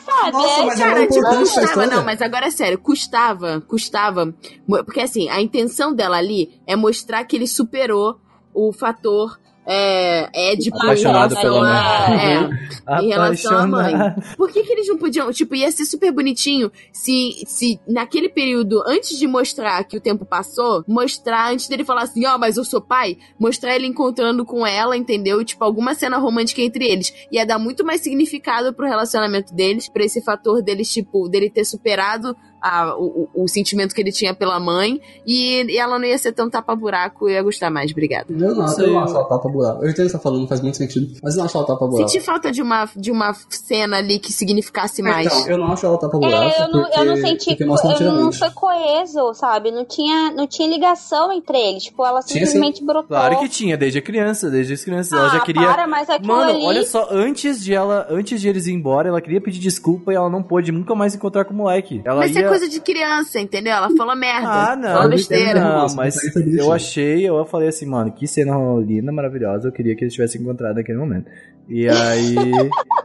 Sabe? Nossa, é, mas Cara, é tipo, custava, não, mas agora é sério, custava, custava. Porque assim, a intenção dela ali é mostrar que ele superou o fator é, Édipo em Apaixonado relação pela a- mãe. é, em relação à mãe. Por que, que eles não podiam? Tipo, ia ser super bonitinho se, se naquele período, antes de mostrar que o tempo passou, mostrar, antes dele falar assim, ó, mas eu sou pai, mostrar ele encontrando com ela, entendeu? Tipo, alguma cena romântica entre eles. Ia dar muito mais significado pro relacionamento deles, pra esse fator deles, tipo, dele ter superado a- o, o- sentimento que ele tinha pela mãe, e, e ela não ia ser tão tapa-buraco, eu ia gostar mais, obrigada. Eu não, Isso eu não acho ela tapa buraco. Eu entendo o que você tá falando, não faz muito sentido. Mas eu não acho ela tapa buraco. Senti falta de uma, de uma cena ali que significasse mais. Então, eu não acho ela tapa buraco. É, eu não, porque, eu não senti. Eu não foi coeso, sabe? Não tinha, não tinha ligação entre eles. Tipo, ela Tinha simplesmente brotou. Claro que tinha, desde a criança, desde as crianças. ela já Ah, queria. para, mas Mano, ali- olha só, antes de ela, antes de eles ir embora, ela queria pedir desculpa e ela não pôde nunca mais encontrar com o moleque. Ela Mas ia... coisa de criança, entendeu? Ela falou merda. Ah, não. Falou besteira. Não, mas eu achei, eu falei assim, mano, que cena linda, maravilhosa. Eu queria que eles tivessem encontrado naquele momento. E aí.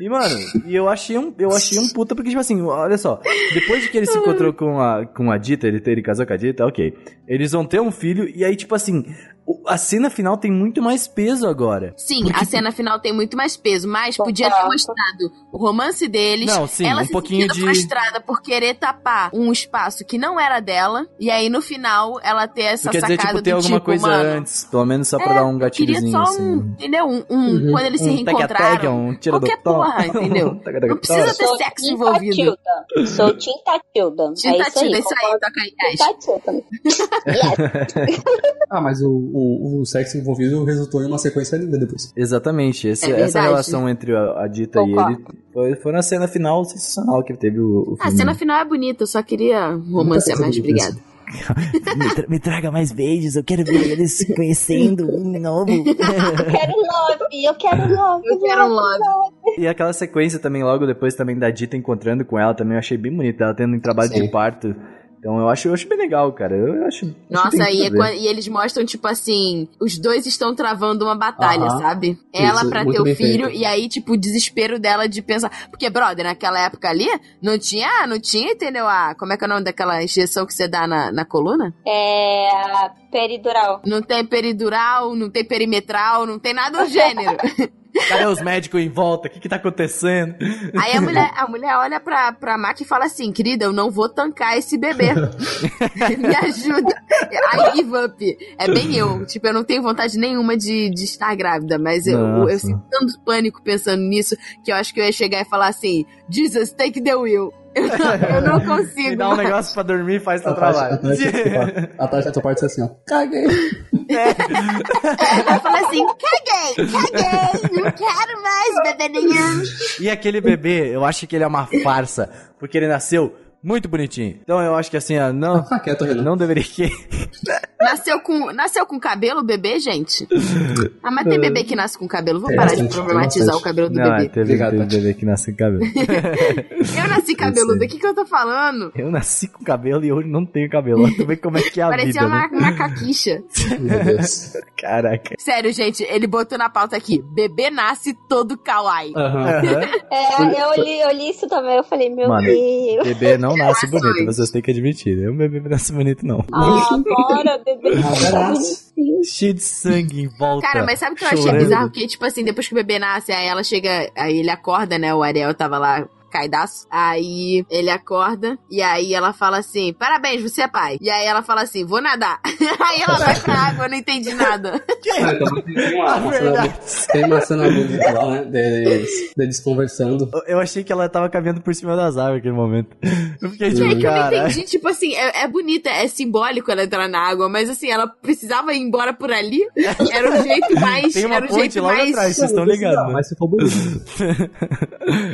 E, mano, e eu achei um, eu achei um puta, porque, tipo assim, olha só, depois de que ele se encontrou com a, com a Dita, ele, ele casou com a Dita, ok. Eles vão ter um filho, e aí, tipo assim, a cena final tem muito mais peso agora. Sim, a cena final tem muito mais peso, mas podia ter mostrado o romance deles. Não, sim, ela um se pouquinho de- frustrada por querer tapar um espaço que não era dela. E aí, no final, ela ter essa quer sacada dizer, tipo, ter do alguma tipo, coisa mano, antes, pelo menos só pra é, dar um eu queria gatilhozinho, só assim. um, entendeu? Um, um- Uhum. quando eles se Um reencontraram. tega-tega, um tira qualquer do porra, entendeu? Não precisa ter sexo envolvido. Tatilda. Sou Tim Tatilda. Tim é isso aí. Tatilda, isso aí, toca aí. Tatilda. Yes. Ah, mas o, o, o sexo envolvido resultou em uma sequência linda depois. Exatamente. Esse- É essa relação entre a, a Dita e Concordo. ele foi, foi na cena final sensacional que teve o, o Ah, a filme. cena final é bonita, eu só queria romance a mais, obrigada. me, tra- me traga mais beijos, eu quero ver eles se conhecendo um de novo. Eu quero love, eu quero love. Eu quero um love. e aquela sequência também, logo depois também da Dita encontrando com ela, também eu achei bem bonita. Ela tendo um trabalho Sim. de parto. Então eu acho, eu acho bem legal, cara. Eu acho. Nossa, e, é quando- e eles mostram, tipo assim, os dois estão travando uma batalha, Aham. sabe? Ela pra ter o filho, feito. e aí, tipo, o desespero dela de pensar. Porque, brother, naquela época ali, não tinha, não tinha, entendeu? A, como é que é o nome daquela injeção que você dá na, na coluna? É. a Peridural. Não tem peridural, não tem perimetral, não tem nada do gênero. Cadê os médicos em volta? O que que tá acontecendo? Aí a mulher, a mulher olha pra, pra Mac e fala assim, querida, eu não vou tancar esse bebê. Me ajuda. Give up. É bem eu. Tipo, eu não tenho vontade nenhuma de, de estar grávida, mas eu, Nossa. eu sinto tanto pânico pensando nisso que eu acho que eu ia chegar e falar assim, Jesus, take the wheel. Eu não, consigo. Me dá um negócio pra dormir e faz teu trabalho. a Tati- a Tati da tua parte é assim, ó. Caguei. Eu falei assim, caguei, caguei, não quero mais bebê nenhum. E aquele bebê, eu acho que ele é uma farsa, porque ele nasceu muito bonitinho. Então eu acho que assim, ó, não, Tá quieto, não deveria que. Nasceu com, nasceu com cabelo o bebê, gente? Ah, mas tem bebê que nasce com cabelo. Vou Tem parar de problematizar o cabelo do Não, bebê. teve, Obrigado, teve Tati. bebê que nasce com cabelo. Eu nasci cabeludo, o que, que eu tô falando? Eu nasci com cabelo e hoje não tenho cabelo. Olha Tu vê como é que é a Parecia vida, uma né? Meu Deus. Caraca. Sério, gente, ele botou na pauta aqui: bebê nasce todo kawaii. Aham. É, eu li, eu li isso também, eu falei, meu Mano, Deus. Bebê não nasce bonito, vocês têm que admitir. Eu bebê não nasce bonito, não. Ah, bora, bebê. Cheio de sangue em volta. Cara, mas sabe o que eu achei chorando. bizarro? Que, tipo assim, depois que o bebê nasce, aí ela chega, aí ele acorda, né? O Ariel tava lá caidaço. Aí ele acorda e aí ela fala assim: Parabéns, você é pai. E aí ela fala assim: Vou nadar. aí ela vai pra água, eu não entendi nada. Ah, então tem uma, tem uma cena bonita lá, né? Deles, deles conversando. Eu achei que ela tava caminhando por cima das árvores naquele momento. Eu fiquei É tipo, que eu não entendi, tipo assim, é, é bonita, é simbólico ela entrar na água, mas assim, ela precisava ir embora por ali. Era o jeito mais. Tem uma era o ponte jeito logo mais. atrás, vocês estão ligados, né? Mas ficou bonito.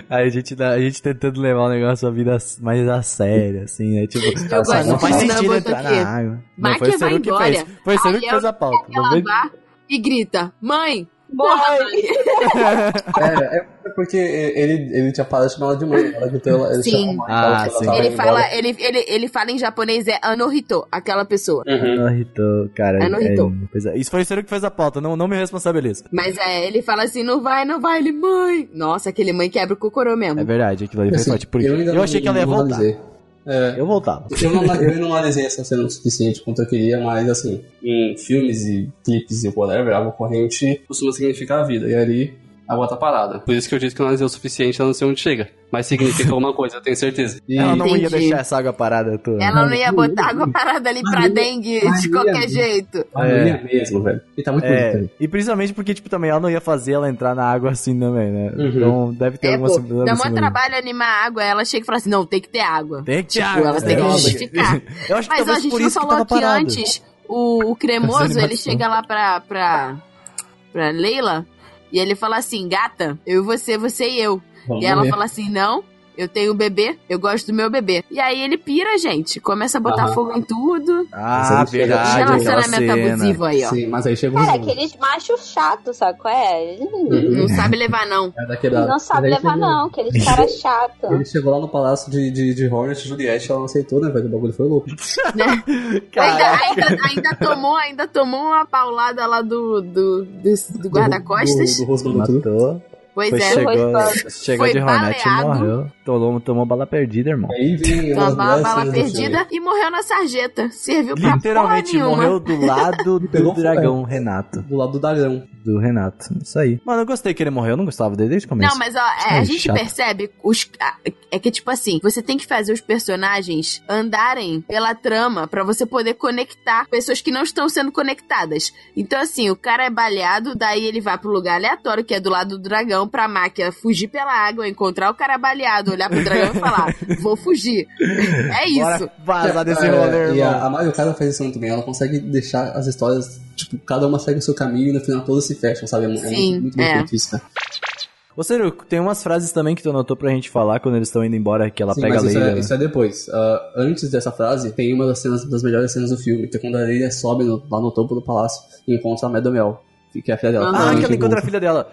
Aí a gente, dá- a gente tentando levar o negócio a vida mais a sério, assim, né? Tipo, gosto não faz sentido entrar na água. Não, Maqui foi o vai Seru que fez. Foi o Seru que fez eu- a pauta. Não vai e grita: Mãe! Bora. É, é porque ele, ele tinha parado de chamar ela de mãe. Ela gritou, ela, ele Sim. Ah, ela sim. Ele fala, ele, ele, ele fala em japonês, é Anorito, aquela pessoa. Uhum. Ah, irritou, cara. É, irritou. pois é. Isso foi o que fez a pauta, não, não me responsabilizo. Mas é, ele fala assim: não vai, não vai, ele, mãe. Nossa, aquele mãe quebra o cocorô mesmo. É verdade, aquilo ali foi Assim, forte. Por isso. ainda Eu, não- achei que ela ia voltar. É, Eu voltava. eu, não, eu não analisei essa cena o suficiente quanto eu queria, mas assim, em filmes e clipes e whatever, água corrente costuma significar a vida. E ali, a água tá parada. Por isso que eu disse que eu não analisei o suficiente, eu não sei onde chega. Mas significa alguma coisa, eu tenho certeza. E Ela não ia Entendi. deixar essa água parada toda. Ela não ia botar água parada ali pra Maria- dengue de qualquer jeito. Maria mesmo, velho. E tá muito bonito É, ali. e principalmente porque, tipo, também ela não ia fazer ela entrar na água assim também, né? Uhum. Então deve ter É, alguma pô, sim- dá mó sim- trabalho animar a água. Ela chega e fala assim: não, tem que ter água. Tem que ter Tipo, água. ela tem que é. justificar. Eu acho que Mas ó, a gente não que falou que parado. antes o, o cremoso, ele chega lá pra, pra, pra Leila e ele fala assim: gata, eu e você, você e eu. Vamos e ela ver. fala assim: não. Eu tenho bebê, eu gosto do meu bebê. E aí ele pira, gente. Começa a botar Aham. fogo em tudo. Ah, chega- verdade, Relacionamento abusivo aí, ó. Sim, mas aí chegou Cara, um aqueles machos chatos, sabe qual é? Não sabe levar, não. É. Não sabe levar, chegou- não. Aqueles caras chatos. Ele chegou lá no palácio de, de, de Hornet, Juliette, ela não aceitou, né, velho? O bagulho foi louco. Ainda, ainda, ainda tomou, ainda tomou uma paulada lá do, do, do, do guarda-costas. Do, do, do. Matou. Pois Foi, é, chegou, Rosbando. chegou Foi de Hornet e morreu. Tomou, tomou bala perdida, irmão. Aí vem tomou uma bala do perdida e morreu na sarjeta. Serviu pra Literalmente morreu do lado do dragão Renato. filme. Do lado do dragão. Do Renato. Isso aí. Mano, eu gostei que ele morreu, eu não gostava dele desde o começo. Não, mas ó, é, a gente chato. percebe os. É que, tipo assim, você tem que fazer os personagens andarem pela trama pra você poder conectar pessoas que não estão sendo conectadas. Então, assim, o cara é baleado, daí ele vai pro lugar aleatório, que é do lado do dragão, pra máquina fugir pela água, encontrar o cara baleado, olhar pro dragão e falar: vou fugir. É isso. Bora vazar desse É, rolê, E a, Mario Kart faz isso muito bem. Ela consegue deixar as histórias, tipo, cada uma segue o seu caminho e no final todas se fecham, sabe? É, é Sim, muito, muito bem é. feito isso, cara. Ô, Sério, tem umas frases também que tu anotou pra gente falar quando eles estão indo embora, que ela Sim, pega a mas isso, Leila. é, né? isso é depois. Ah, antes dessa frase, tem uma das cenas das melhores cenas do filme, que é quando a Leila sobe no- lá no topo do palácio e encontra a Medomel, que é a filha dela. Ah, Finalmente que ela encontra a filha dela.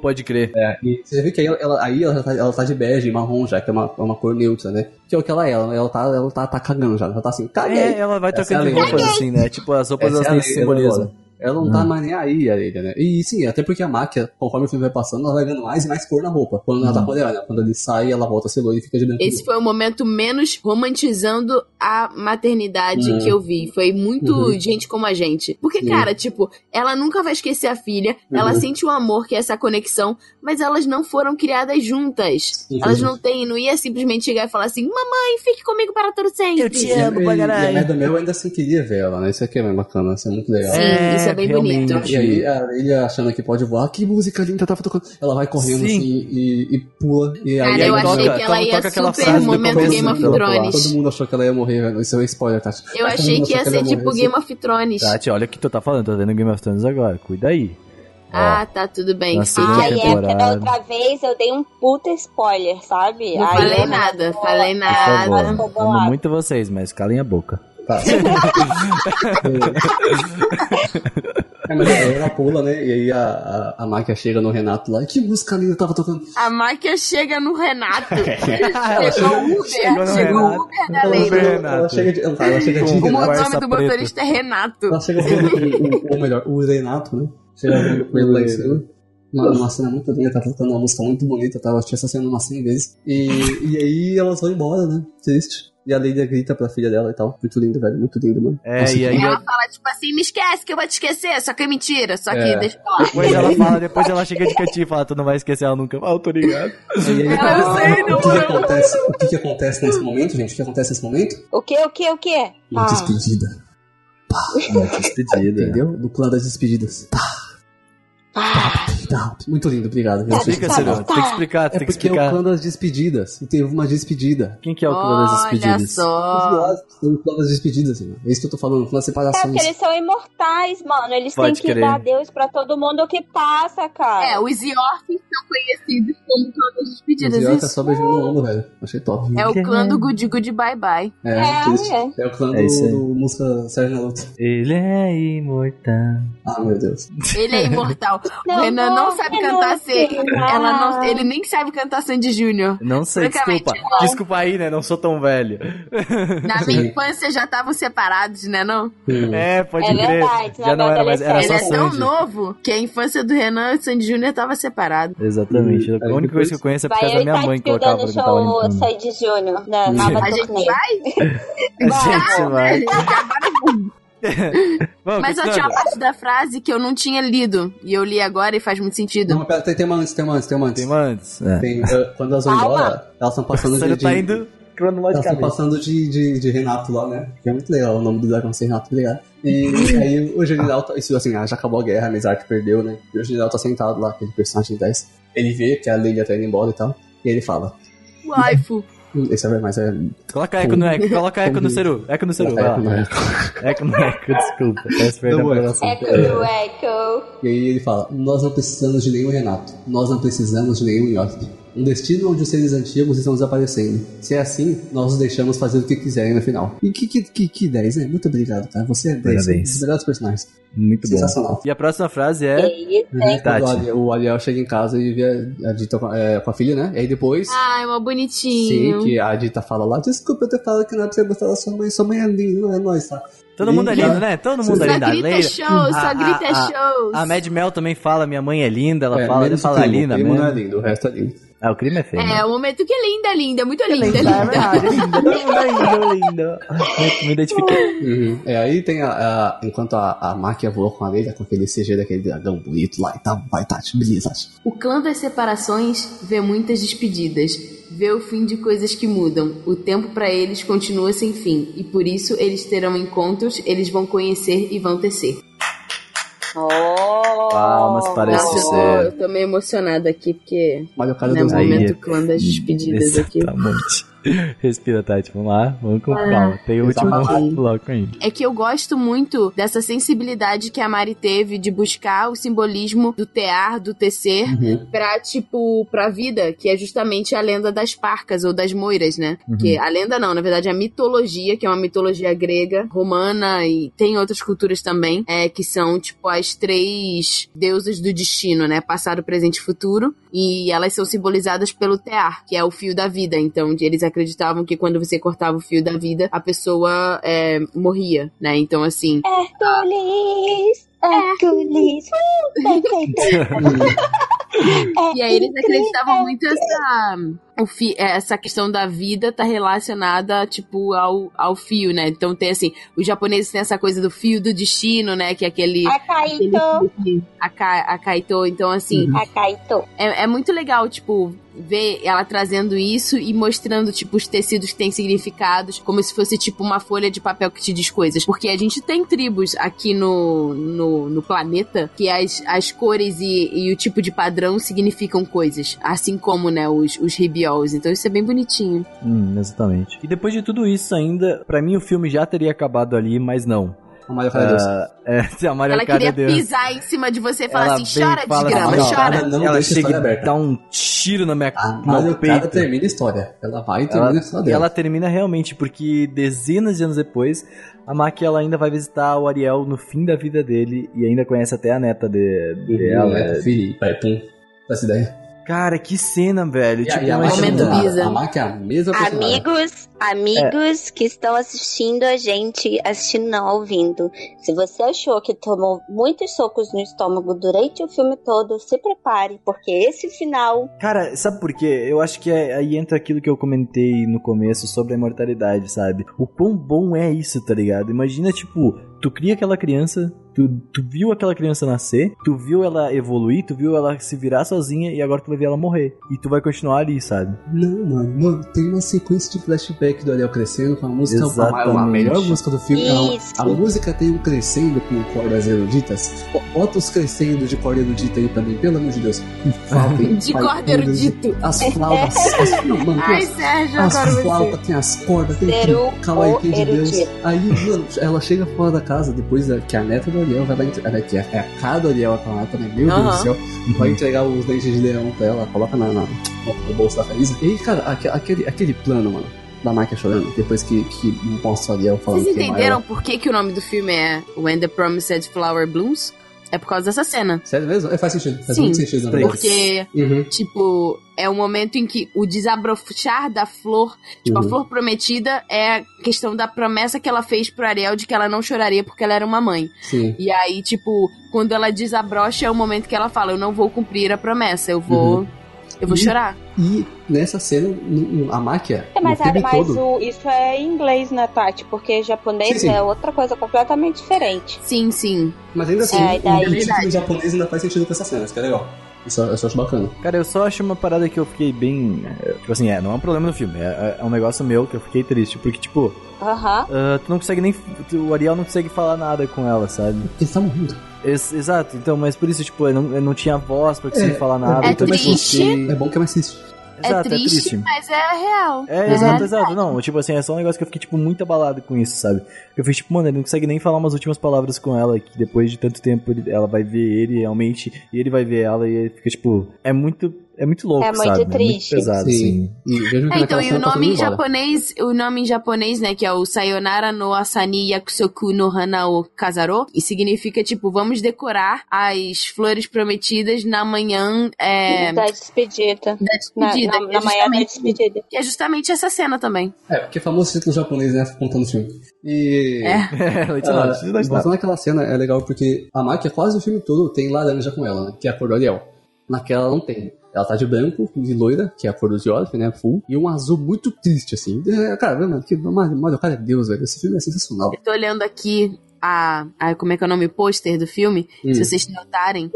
Pode crer. É, e você vê que aí, ela, aí ela, tá, ela tá de bege, marrom já, que é uma, é uma cor neutra, né? Que é o que ela é, ela, ela, tá, ela tá, tá cagando já, ela tá assim, caguei. É, ela vai trocando é de roupas assim, né? Tipo, as roupas Essa elas é têm simbolismo. agora. Ela não tá mais nem aí, a Leila, né? E sim, até porque a máquina, conforme o filme vai passando, ela vai ganhando mais e mais cor na roupa. Quando ela tá rodeada, né? Quando ele sai, ela volta a ser loira e fica de branco. Esse foi o momento menos romantizando a maternidade Hum. que eu vi. Foi muito Uhum. gente como a gente. Porque, Sim. cara, tipo, ela nunca vai esquecer a filha, ela Uhum. sente o amor, que é essa conexão, mas elas não foram criadas juntas. Sim, Elas não têm, não ia simplesmente chegar e falar assim: mamãe, fique comigo para todo sempre. Eu te amo pra e, e a caralho. Medomel ainda assim queria ver ela, né? Isso aqui é bem bacana, isso é muito legal. Sim, É, isso é bem realmente. bonito. E aí a Leila achando que pode voar, que música linda tava tocando. Ela vai correndo Sim. assim e, e pula. E Cara, aí eu achei toca- que ela toca- ia toca super momento Game of. Thrones. Todo mundo achou que ela ia morrer, velho. Isso é um spoiler, Tati. Eu Mas achei que ia ser tipo morrer, Game of Thrones. Tati, olha o que tu tá falando, tá vendo Game of Thrones agora, cuida aí. Ah, tá, tudo bem. Ai, aí. é, da temporada. outra vez eu dei um puta spoiler, sabe? Não Aí falei nada, falei Por nada. favor, ficou amo muito vocês, mas calem a boca. Tá. é, mas aí ela pula, né? E aí a, a, a máquina chega no Renato lá. Que música linda tava tocando. A máquina chega no Renato. Ela chegou o Uber, chegou no chegou o Renato. Uber da Leila. Uber, ela, Renato. chega de. Ela, ela chega de O nome do preta. motorista é Renato. Ela chega o, o, ou melhor, o Renato, né? Chega com ele lá em cima. Uma, uma cena muito linda, tá tocando uma música muito bonita, tá? Eu assisti essa cena umas 100 vezes. E, e aí elas vão embora, né? Triste. E a Leila grita pra filha dela e tal. Muito lindo, velho. Muito lindo, mano. É, Nossa, e aí Ela fala, tipo assim, me esquece que eu vou te esquecer. Só que é mentira. Só que É. deixa eu falar. depois ela fala, depois ela chega de cantinho e fala, tu não vai esquecer ela nunca. Ah, eu tô ligado. Aí, Ah, eu sei, não, o que, que não. acontece? O que, que acontece nesse momento, gente? O que acontece nesse momento? O que, o que, o que? Uma Ah. despedida. Despedida. Entendeu? Do plano das despedidas. Tá, Ah, tá. Muito lindo, obrigado. Explica, Tá, Cirilo. tá. Tem que explicar, É tem que porque é o explicar. clã das despedidas. E teve uma despedida. Quem que é o clã das Olha despedidas? Os só. tem o clã das despedidas, irmão. É isso que eu tô falando, o clã das É separações. porque eles são imortais, mano. Eles Pode têm que crer. dar Deus pra todo mundo que passa, cara. É, os Yorks são conhecidos como todas as Os despedidas. York é Isso só beijando no ombro, velho. Achei top. é o clã do Good Good Bye Bye. É, É, é. é o clã É do, do música Sérgio Naruto. Ele é imortal. Ah, meu Deus. Ele é imortal. Não, Renan não não sabe cantar. Ela não, ele nem sabe cantar Sandy Júnior. Não sei, desculpa. não. Desculpa aí, né? Não sou tão velho. Na minha infância já estavam separados, né não? É, pode É crer. verdade, Já não era mais. Era Ele só é tão Sandy. novo que a infância do Renan e do Sandy Júnior tava separado. Exatamente. Hum, A única coisa que eu conheço é por Vai causa eu da minha mãe que colocava show limpando. Sandy Júnior, da nova A gente vai? A gente vai. Vamos, Mas ó, tinha uma parte da frase que eu não tinha lido. E eu li agora e faz muito sentido. Não, pera, tem, tem uma antes, tem uma antes, tem uma antes. Tem uma antes. É. Tem, eh, quando elas vão embora, elas estão passando Você de, tá indo Elas estão cronologicamente. passando de, de, de Renato lá, né? Que é muito legal o nome do dragão ser Renato, tá ligado? E aí o general, tá, isso assim, ah, já acabou a guerra, a Mizar que perdeu, né? E o general tá sentado lá, aquele personagem 10. Ele vê que a Leila tá indo embora e tal. E ele fala. Waifu. "Hum, Esse é mais é. Coloca eco no eco, coloca eco no Ceru. Eco no Ceru, vai lá. Eco no eco, desculpa. Peço perdão Não, é. pelo assunto. Echo do Echo. E aí ele fala: Nós não precisamos de nenhum Renato. Nós não precisamos de nenhum Yoshi. Um destino onde os seres antigos estão desaparecendo. Se é assim, nós os deixamos fazer o que quiserem no final. E que, que, que, que 10, né? Muito obrigado, cara. Você é 10. Parabéns. Um dos melhores personagens. Muito bom. Sensacional. E a próxima frase é. Tem Tati. Quando o Ariel- o Ariel chega em casa e vê a Dita com, é, com a filha, né? E aí depois. Ai, mó bonitinho. Sim, que a Dita fala lá, desculpa eu ter falado que não é pra você gostar da sua mãe, sua mãe é linda, não é nós, tá? Todo mundo é lindo, né? Todo mundo é Só lindo. A grita show, só a- grita a- a-. A Mad Mel também fala, minha mãe é linda, ela É, fala, ela o fala primo, linda o primo não é lindo, o resto é lindo. Ah, o crime é feio. É, né? o momento que é linda, linda, muito linda, linda. É verdade, linda, todo mundo é lindo, lindo. Me- Me identifiquei. Uhum. É, aí tem a, a- Enquanto a, a máquina voou com a Leila, com aquele CG daquele dragão bonito lá e tal, vai, Tati, beleza, Tati. O clã das separações vê muitas despedidas, vê o fim de coisas que mudam. O tempo pra eles continua sem fim, e por isso eles terão encontros, eles vão conhecer e vão tecer. Oh. Palmas para esse Nossa, eu tô, ser. eu tô meio emocionada aqui, porque Olha o cara né, dos Aí- momento clã das despedidas aqui. Respira, Tati. Vamos lá. Vamos com calma. Tem o último bloco ainda. É que eu gosto muito dessa sensibilidade que a Mari teve de buscar o simbolismo do tear, do tecer, Uhum. pra, tipo, pra vida, que é justamente a lenda das parcas ou das moiras, né? Uhum. Que a lenda não, na verdade, a mitologia, que é uma mitologia grega, romana e tem outras culturas também, é, que são, tipo, as três deusas do destino, né? Passado, presente e futuro. E elas são simbolizadas pelo tear, que é o fio da vida. Então, eles acreditavam que quando você cortava o fio da vida, a pessoa é, morria, né? Então, assim, Hércules, Hércules. E aí eles acreditavam muito essa, o fi, é, essa questão da vida tá relacionada, tipo, ao, ao fio, né? Então tem assim, os japoneses têm essa coisa do fio do destino, né? Que é aquele. aquele Akaito. fio que- a, Ka- a Kaito. Então, assim, Akaito. é, é muito legal, tipo, ver ela trazendo isso e mostrando, tipo, os tecidos que têm significados, como se fosse, tipo, uma folha de papel que te diz coisas. Porque a gente tem tribos aqui no, no, no planeta que as, as cores e, e o tipo de padrão significam coisas. Assim como, né, os, os ribiols. Então isso é bem bonitinho. Hum, exatamente. E depois de tudo isso ainda, pra mim o filme já teria acabado ali, mas não. O Mario Kart Deus. Ah, é, a Mario ela queria é Deus. pisar em cima de você e falar Ela assim: chora, e fala desgrama, assim, ó, chora. Não ela deixa a chega e aberta. dá um tiro na minha, A no meu Mario Kart peito. termina a história. Ela vai e termina Ela, a história e dela. ela termina realmente, porque dezenas de anos depois, a Maki ela ainda vai visitar o Ariel no fim da vida dele e ainda conhece até a neta de, dela. É, filho, vai, pum. Essa ideia. Cara, que cena, velho. E, tipo, e a Momento. Bisa. A Maki é a mesma. Amigos, amigos que estão assistindo a gente, assistindo não, ouvindo. Se você achou que tomou muitos socos no estômago durante o filme todo, se prepare, porque esse final Cara, sabe por quê? Eu acho que é- aí entra aquilo que eu comentei no começo sobre a imortalidade, sabe? O quão bom é isso, tá ligado? Imagina, tipo, tu cria aquela criança, tu, tu viu aquela criança nascer, tu viu ela evoluir, tu viu ela se virar sozinha e agora tu vai ver ela morrer. E tu vai continuar ali, sabe? Não, mano, mano, tem uma sequência de flashback do Ariel crescendo com a música, a, a Exatamente. melhor música do filme. A, a música tem um crescendo com cordas eruditas. Bo- Bota os crescendo de corda erudita aí mim, pelo amor de Deus. Hein? De corda erudito. As flautas, as, não, mano, tem Ai, as, Sérgio, as flautas, tem as cordas, tem tudo. Kawaii de Deus. Aí, mano, ela chega fora da casa depois da- que a neta do Ariel vai lá entregar. Que é a cara do Ariel aquela neta, né? Meu Deus Aham. do céu. Vai entregar os dentes de leão pra ela, coloca na, na- no bolso da camisa. E aí, cara, aque- aquele, aquele plano, mano, da máquina chorando, depois que, que mostra o Ariel falando Vocês que é entenderam por que, que o nome do filme é When the Promised Flower Blooms? É por causa dessa cena. Sério mesmo? É, faz sentido. Faz Sim, muito sentido, na verdade. Porque, Uhum. tipo, é o momento em que o desabrochar da flor, tipo, a Uhum. flor prometida é a questão da promessa que ela fez pro Ariel de que ela não choraria porque ela era uma mãe. Sim. E aí, tipo, quando ela desabrocha é o momento que ela fala: Eu não vou cumprir a promessa, eu vou. Uhum. Eu vou E- chorar. E nessa cena, a máquina, É, mas, no filme mas todo... o- isso é em inglês, né, Tati? Porque japonês Sim, sim. é outra coisa completamente diferente. Sim, sim. Mas ainda assim, É, daí- o título japonês ainda faz sentido com essa cena, isso que é legal. Isso eu só acho bacana. Cara, eu só acho uma parada que eu fiquei bem. é, Tipo assim, é, não é um problema no filme, é, é um negócio meu que eu fiquei triste, porque, tipo, Aham. ah, tu não consegue nem. tu- O Ariel não consegue falar nada com ela, sabe? Ele tá morrendo. Ex- exato, então, mas por isso, tipo, eu não, eu não tinha voz pra conseguir É, falar nada. é então, tipo, triste. fiquei- É bom que é mais triste. Exato, é, triste, mas é real. É, É exato, exato. Não, tipo assim, é só um negócio que eu fiquei, tipo, muito abalado com isso, sabe? Eu fiquei, tipo, mano, ele não consegue nem falar umas últimas palavras com ela, que depois de tanto tempo ele- ela vai ver ele realmente, e ele vai ver ela, e ele fica, tipo, é muito, é muito louco, É muito sabe? É triste. muito pesado, assim. E vejo que É, então, e o tá nome em mundo embora. japonês, o nome em japonês, né, que é o Sayonara no Asani Yakusoku no Hana o Kazaro, e significa, tipo, vamos decorar as flores prometidas na manhã é, Da despedida. da Na, despedida. na, na é manhã da despedida. que é justamente essa cena também. É, porque é famoso título japonês, né, contando o filme. E... É. Não, Ah, é voltando naquela cena, é legal porque a Maki, quase o filme todo, tem laranja com ela, né? Que é a cor do Ariel. Naquela ela não tem. Ela tá de branco, de loira, que é a cor do George, né? Full. E um azul muito triste, assim. É, cara, mano, que, Mario, Mario, cara é Deus, velho. Esse filme é sensacional. Eu tô olhando aqui a, a como é que é o nome, pôster do filme, Hum. se vocês notarem,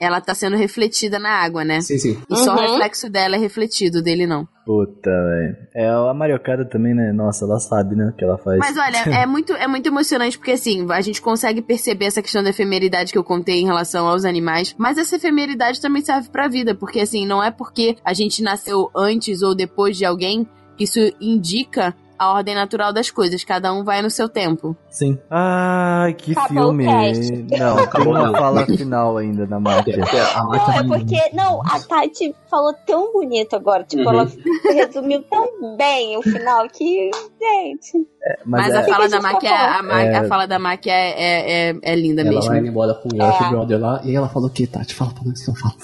ela tá sendo refletida na água, né? Sim, sim. E só o Uhum. reflexo dela é refletido, dele não. Puta, velho. É, a Mariocada também, né? Nossa, ela sabe, né, o que ela faz. Mas olha, é muito, é muito emocionante porque assim, a gente consegue perceber essa questão da efemeridade que eu contei em relação aos animais, mas essa efemeridade também serve pra vida, porque assim, não é porque a gente nasceu antes ou depois de alguém que isso indica a ordem natural das coisas, cada um vai no seu tempo. Sim. Ai, que Acabou filme. o cast. Não, Acabou uma não. fala final ainda na máquina. A Maki Não, é vai- porque. Não, a Tati falou tão bonito agora. Tipo, Uhum. ela resumiu tão bem o final que. Gente. Mas, Mas, é, a fala que da a Maki é, tá a, Ma- É. a fala da Maki é, é, é, é linda Ela mesmo. vai indo embora com o Yoshi É. Brother lá. E ela falou o quê, Tati? Fala pra nós que eu falo.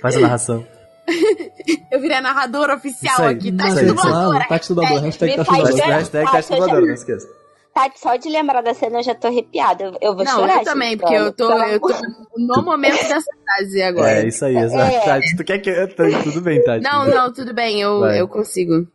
Faz a narração. Eu virei a narradora oficial aí, aqui, isso tá aí. de Claro, dubladora. Tati dublador. Hashtag me Tati faz dublador. ver- Hashtag Ah, teste eu já- dublador, não esqueça. Tati, só de lembrar da cena eu já tô arrepiada. Eu, eu vou Não, chorar. eu também, gente, porque eu tô, pelo eu tô no momento dessa frase agora. É, isso aí, exato. É. Tati, tu quer que. tá, Tudo bem, Tati. Não, não, tudo bem, eu, Vai. eu consigo.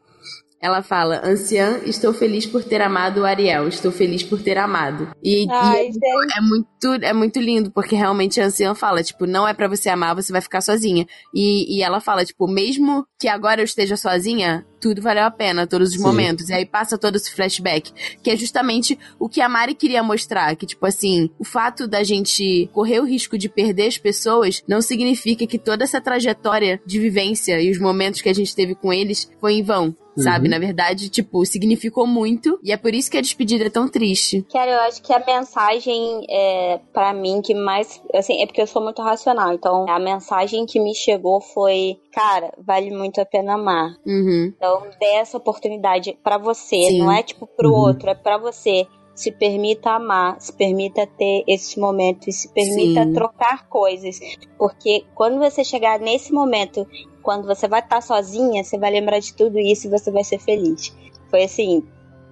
Ela fala, anciã, estou feliz por ter amado o Ariel, estou feliz por ter amado. E, e Ai, é, gente. é muito, é muito lindo, porque realmente a anciã fala, tipo, não é pra você amar, você vai ficar sozinha. E, e ela fala, tipo, mesmo que agora eu esteja sozinha, tudo valeu a pena, todos os Sim. momentos. E aí passa todo esse flashback, que é justamente o que a Mari queria mostrar, que tipo assim, o fato da gente correr o risco de perder as pessoas não significa que toda essa trajetória de vivência e os momentos que a gente teve com eles foi em vão. Sabe, Uhum. na verdade, tipo, significou muito e é por isso que a despedida é tão triste. Cara, eu acho que a mensagem, é, para mim, que mais. Assim, é porque eu sou muito racional. Então, a mensagem que me chegou foi: cara, vale muito a pena amar. Uhum. Então, dê essa oportunidade pra você. Sim. Não é tipo pro Uhum. outro, é pra você. Se permita amar, se permita ter esse momento e se permita Sim. trocar coisas. Porque quando você chegar nesse momento, quando você vai estar sozinha, você vai lembrar de tudo isso e você vai ser feliz. Foi assim,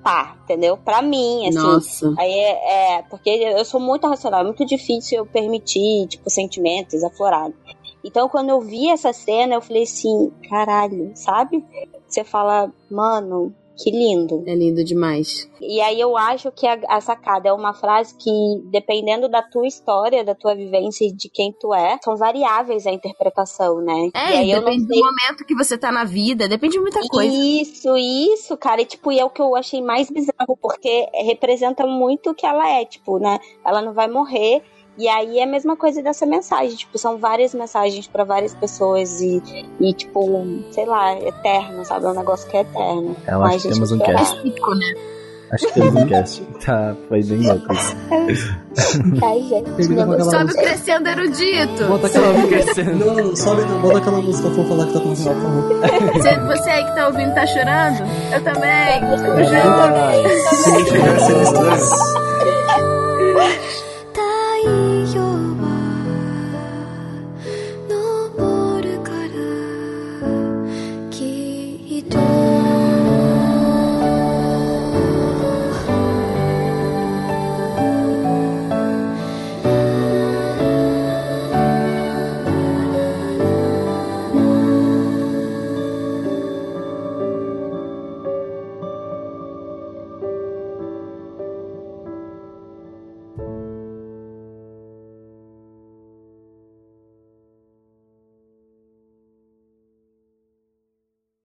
pá, entendeu? Pra mim, assim. Nossa. Aí é, é, porque eu sou muito racional, é muito difícil eu permitir, tipo, sentimentos aflorados. Então, quando eu vi essa cena, eu falei assim, caralho, sabe? Você fala, mano, que lindo. É lindo demais. E aí eu acho que a, a sacada é uma frase que, dependendo da tua história, da tua vivência e de quem tu é, são variáveis a interpretação, né? e É, não depende sei do momento que você tá na vida, depende de muita coisa. isso, isso, cara. E, tipo, e é o que eu achei mais bizarro, porque representa muito o que ela é, tipo, né? Ela não vai morrer. E aí é a mesma coisa dessa mensagem. Tipo, são várias mensagens pra várias pessoas e, e, tipo, sei lá, eterno, sabe? É um negócio que é eterno. Eu Mas, acho que temos um cast. Né? Acho que temos um cast. Tá, foi bem louco isso. Ai, gente. Sobe o crescendo erudito. Bota aquela música. Não, não, sobe não. Bota aquela música fofa lá que tá com o final, por favor. Você, você aí que tá ouvindo tá chorando? Eu também. Tamo junto. Ai, se não chegar ser isso,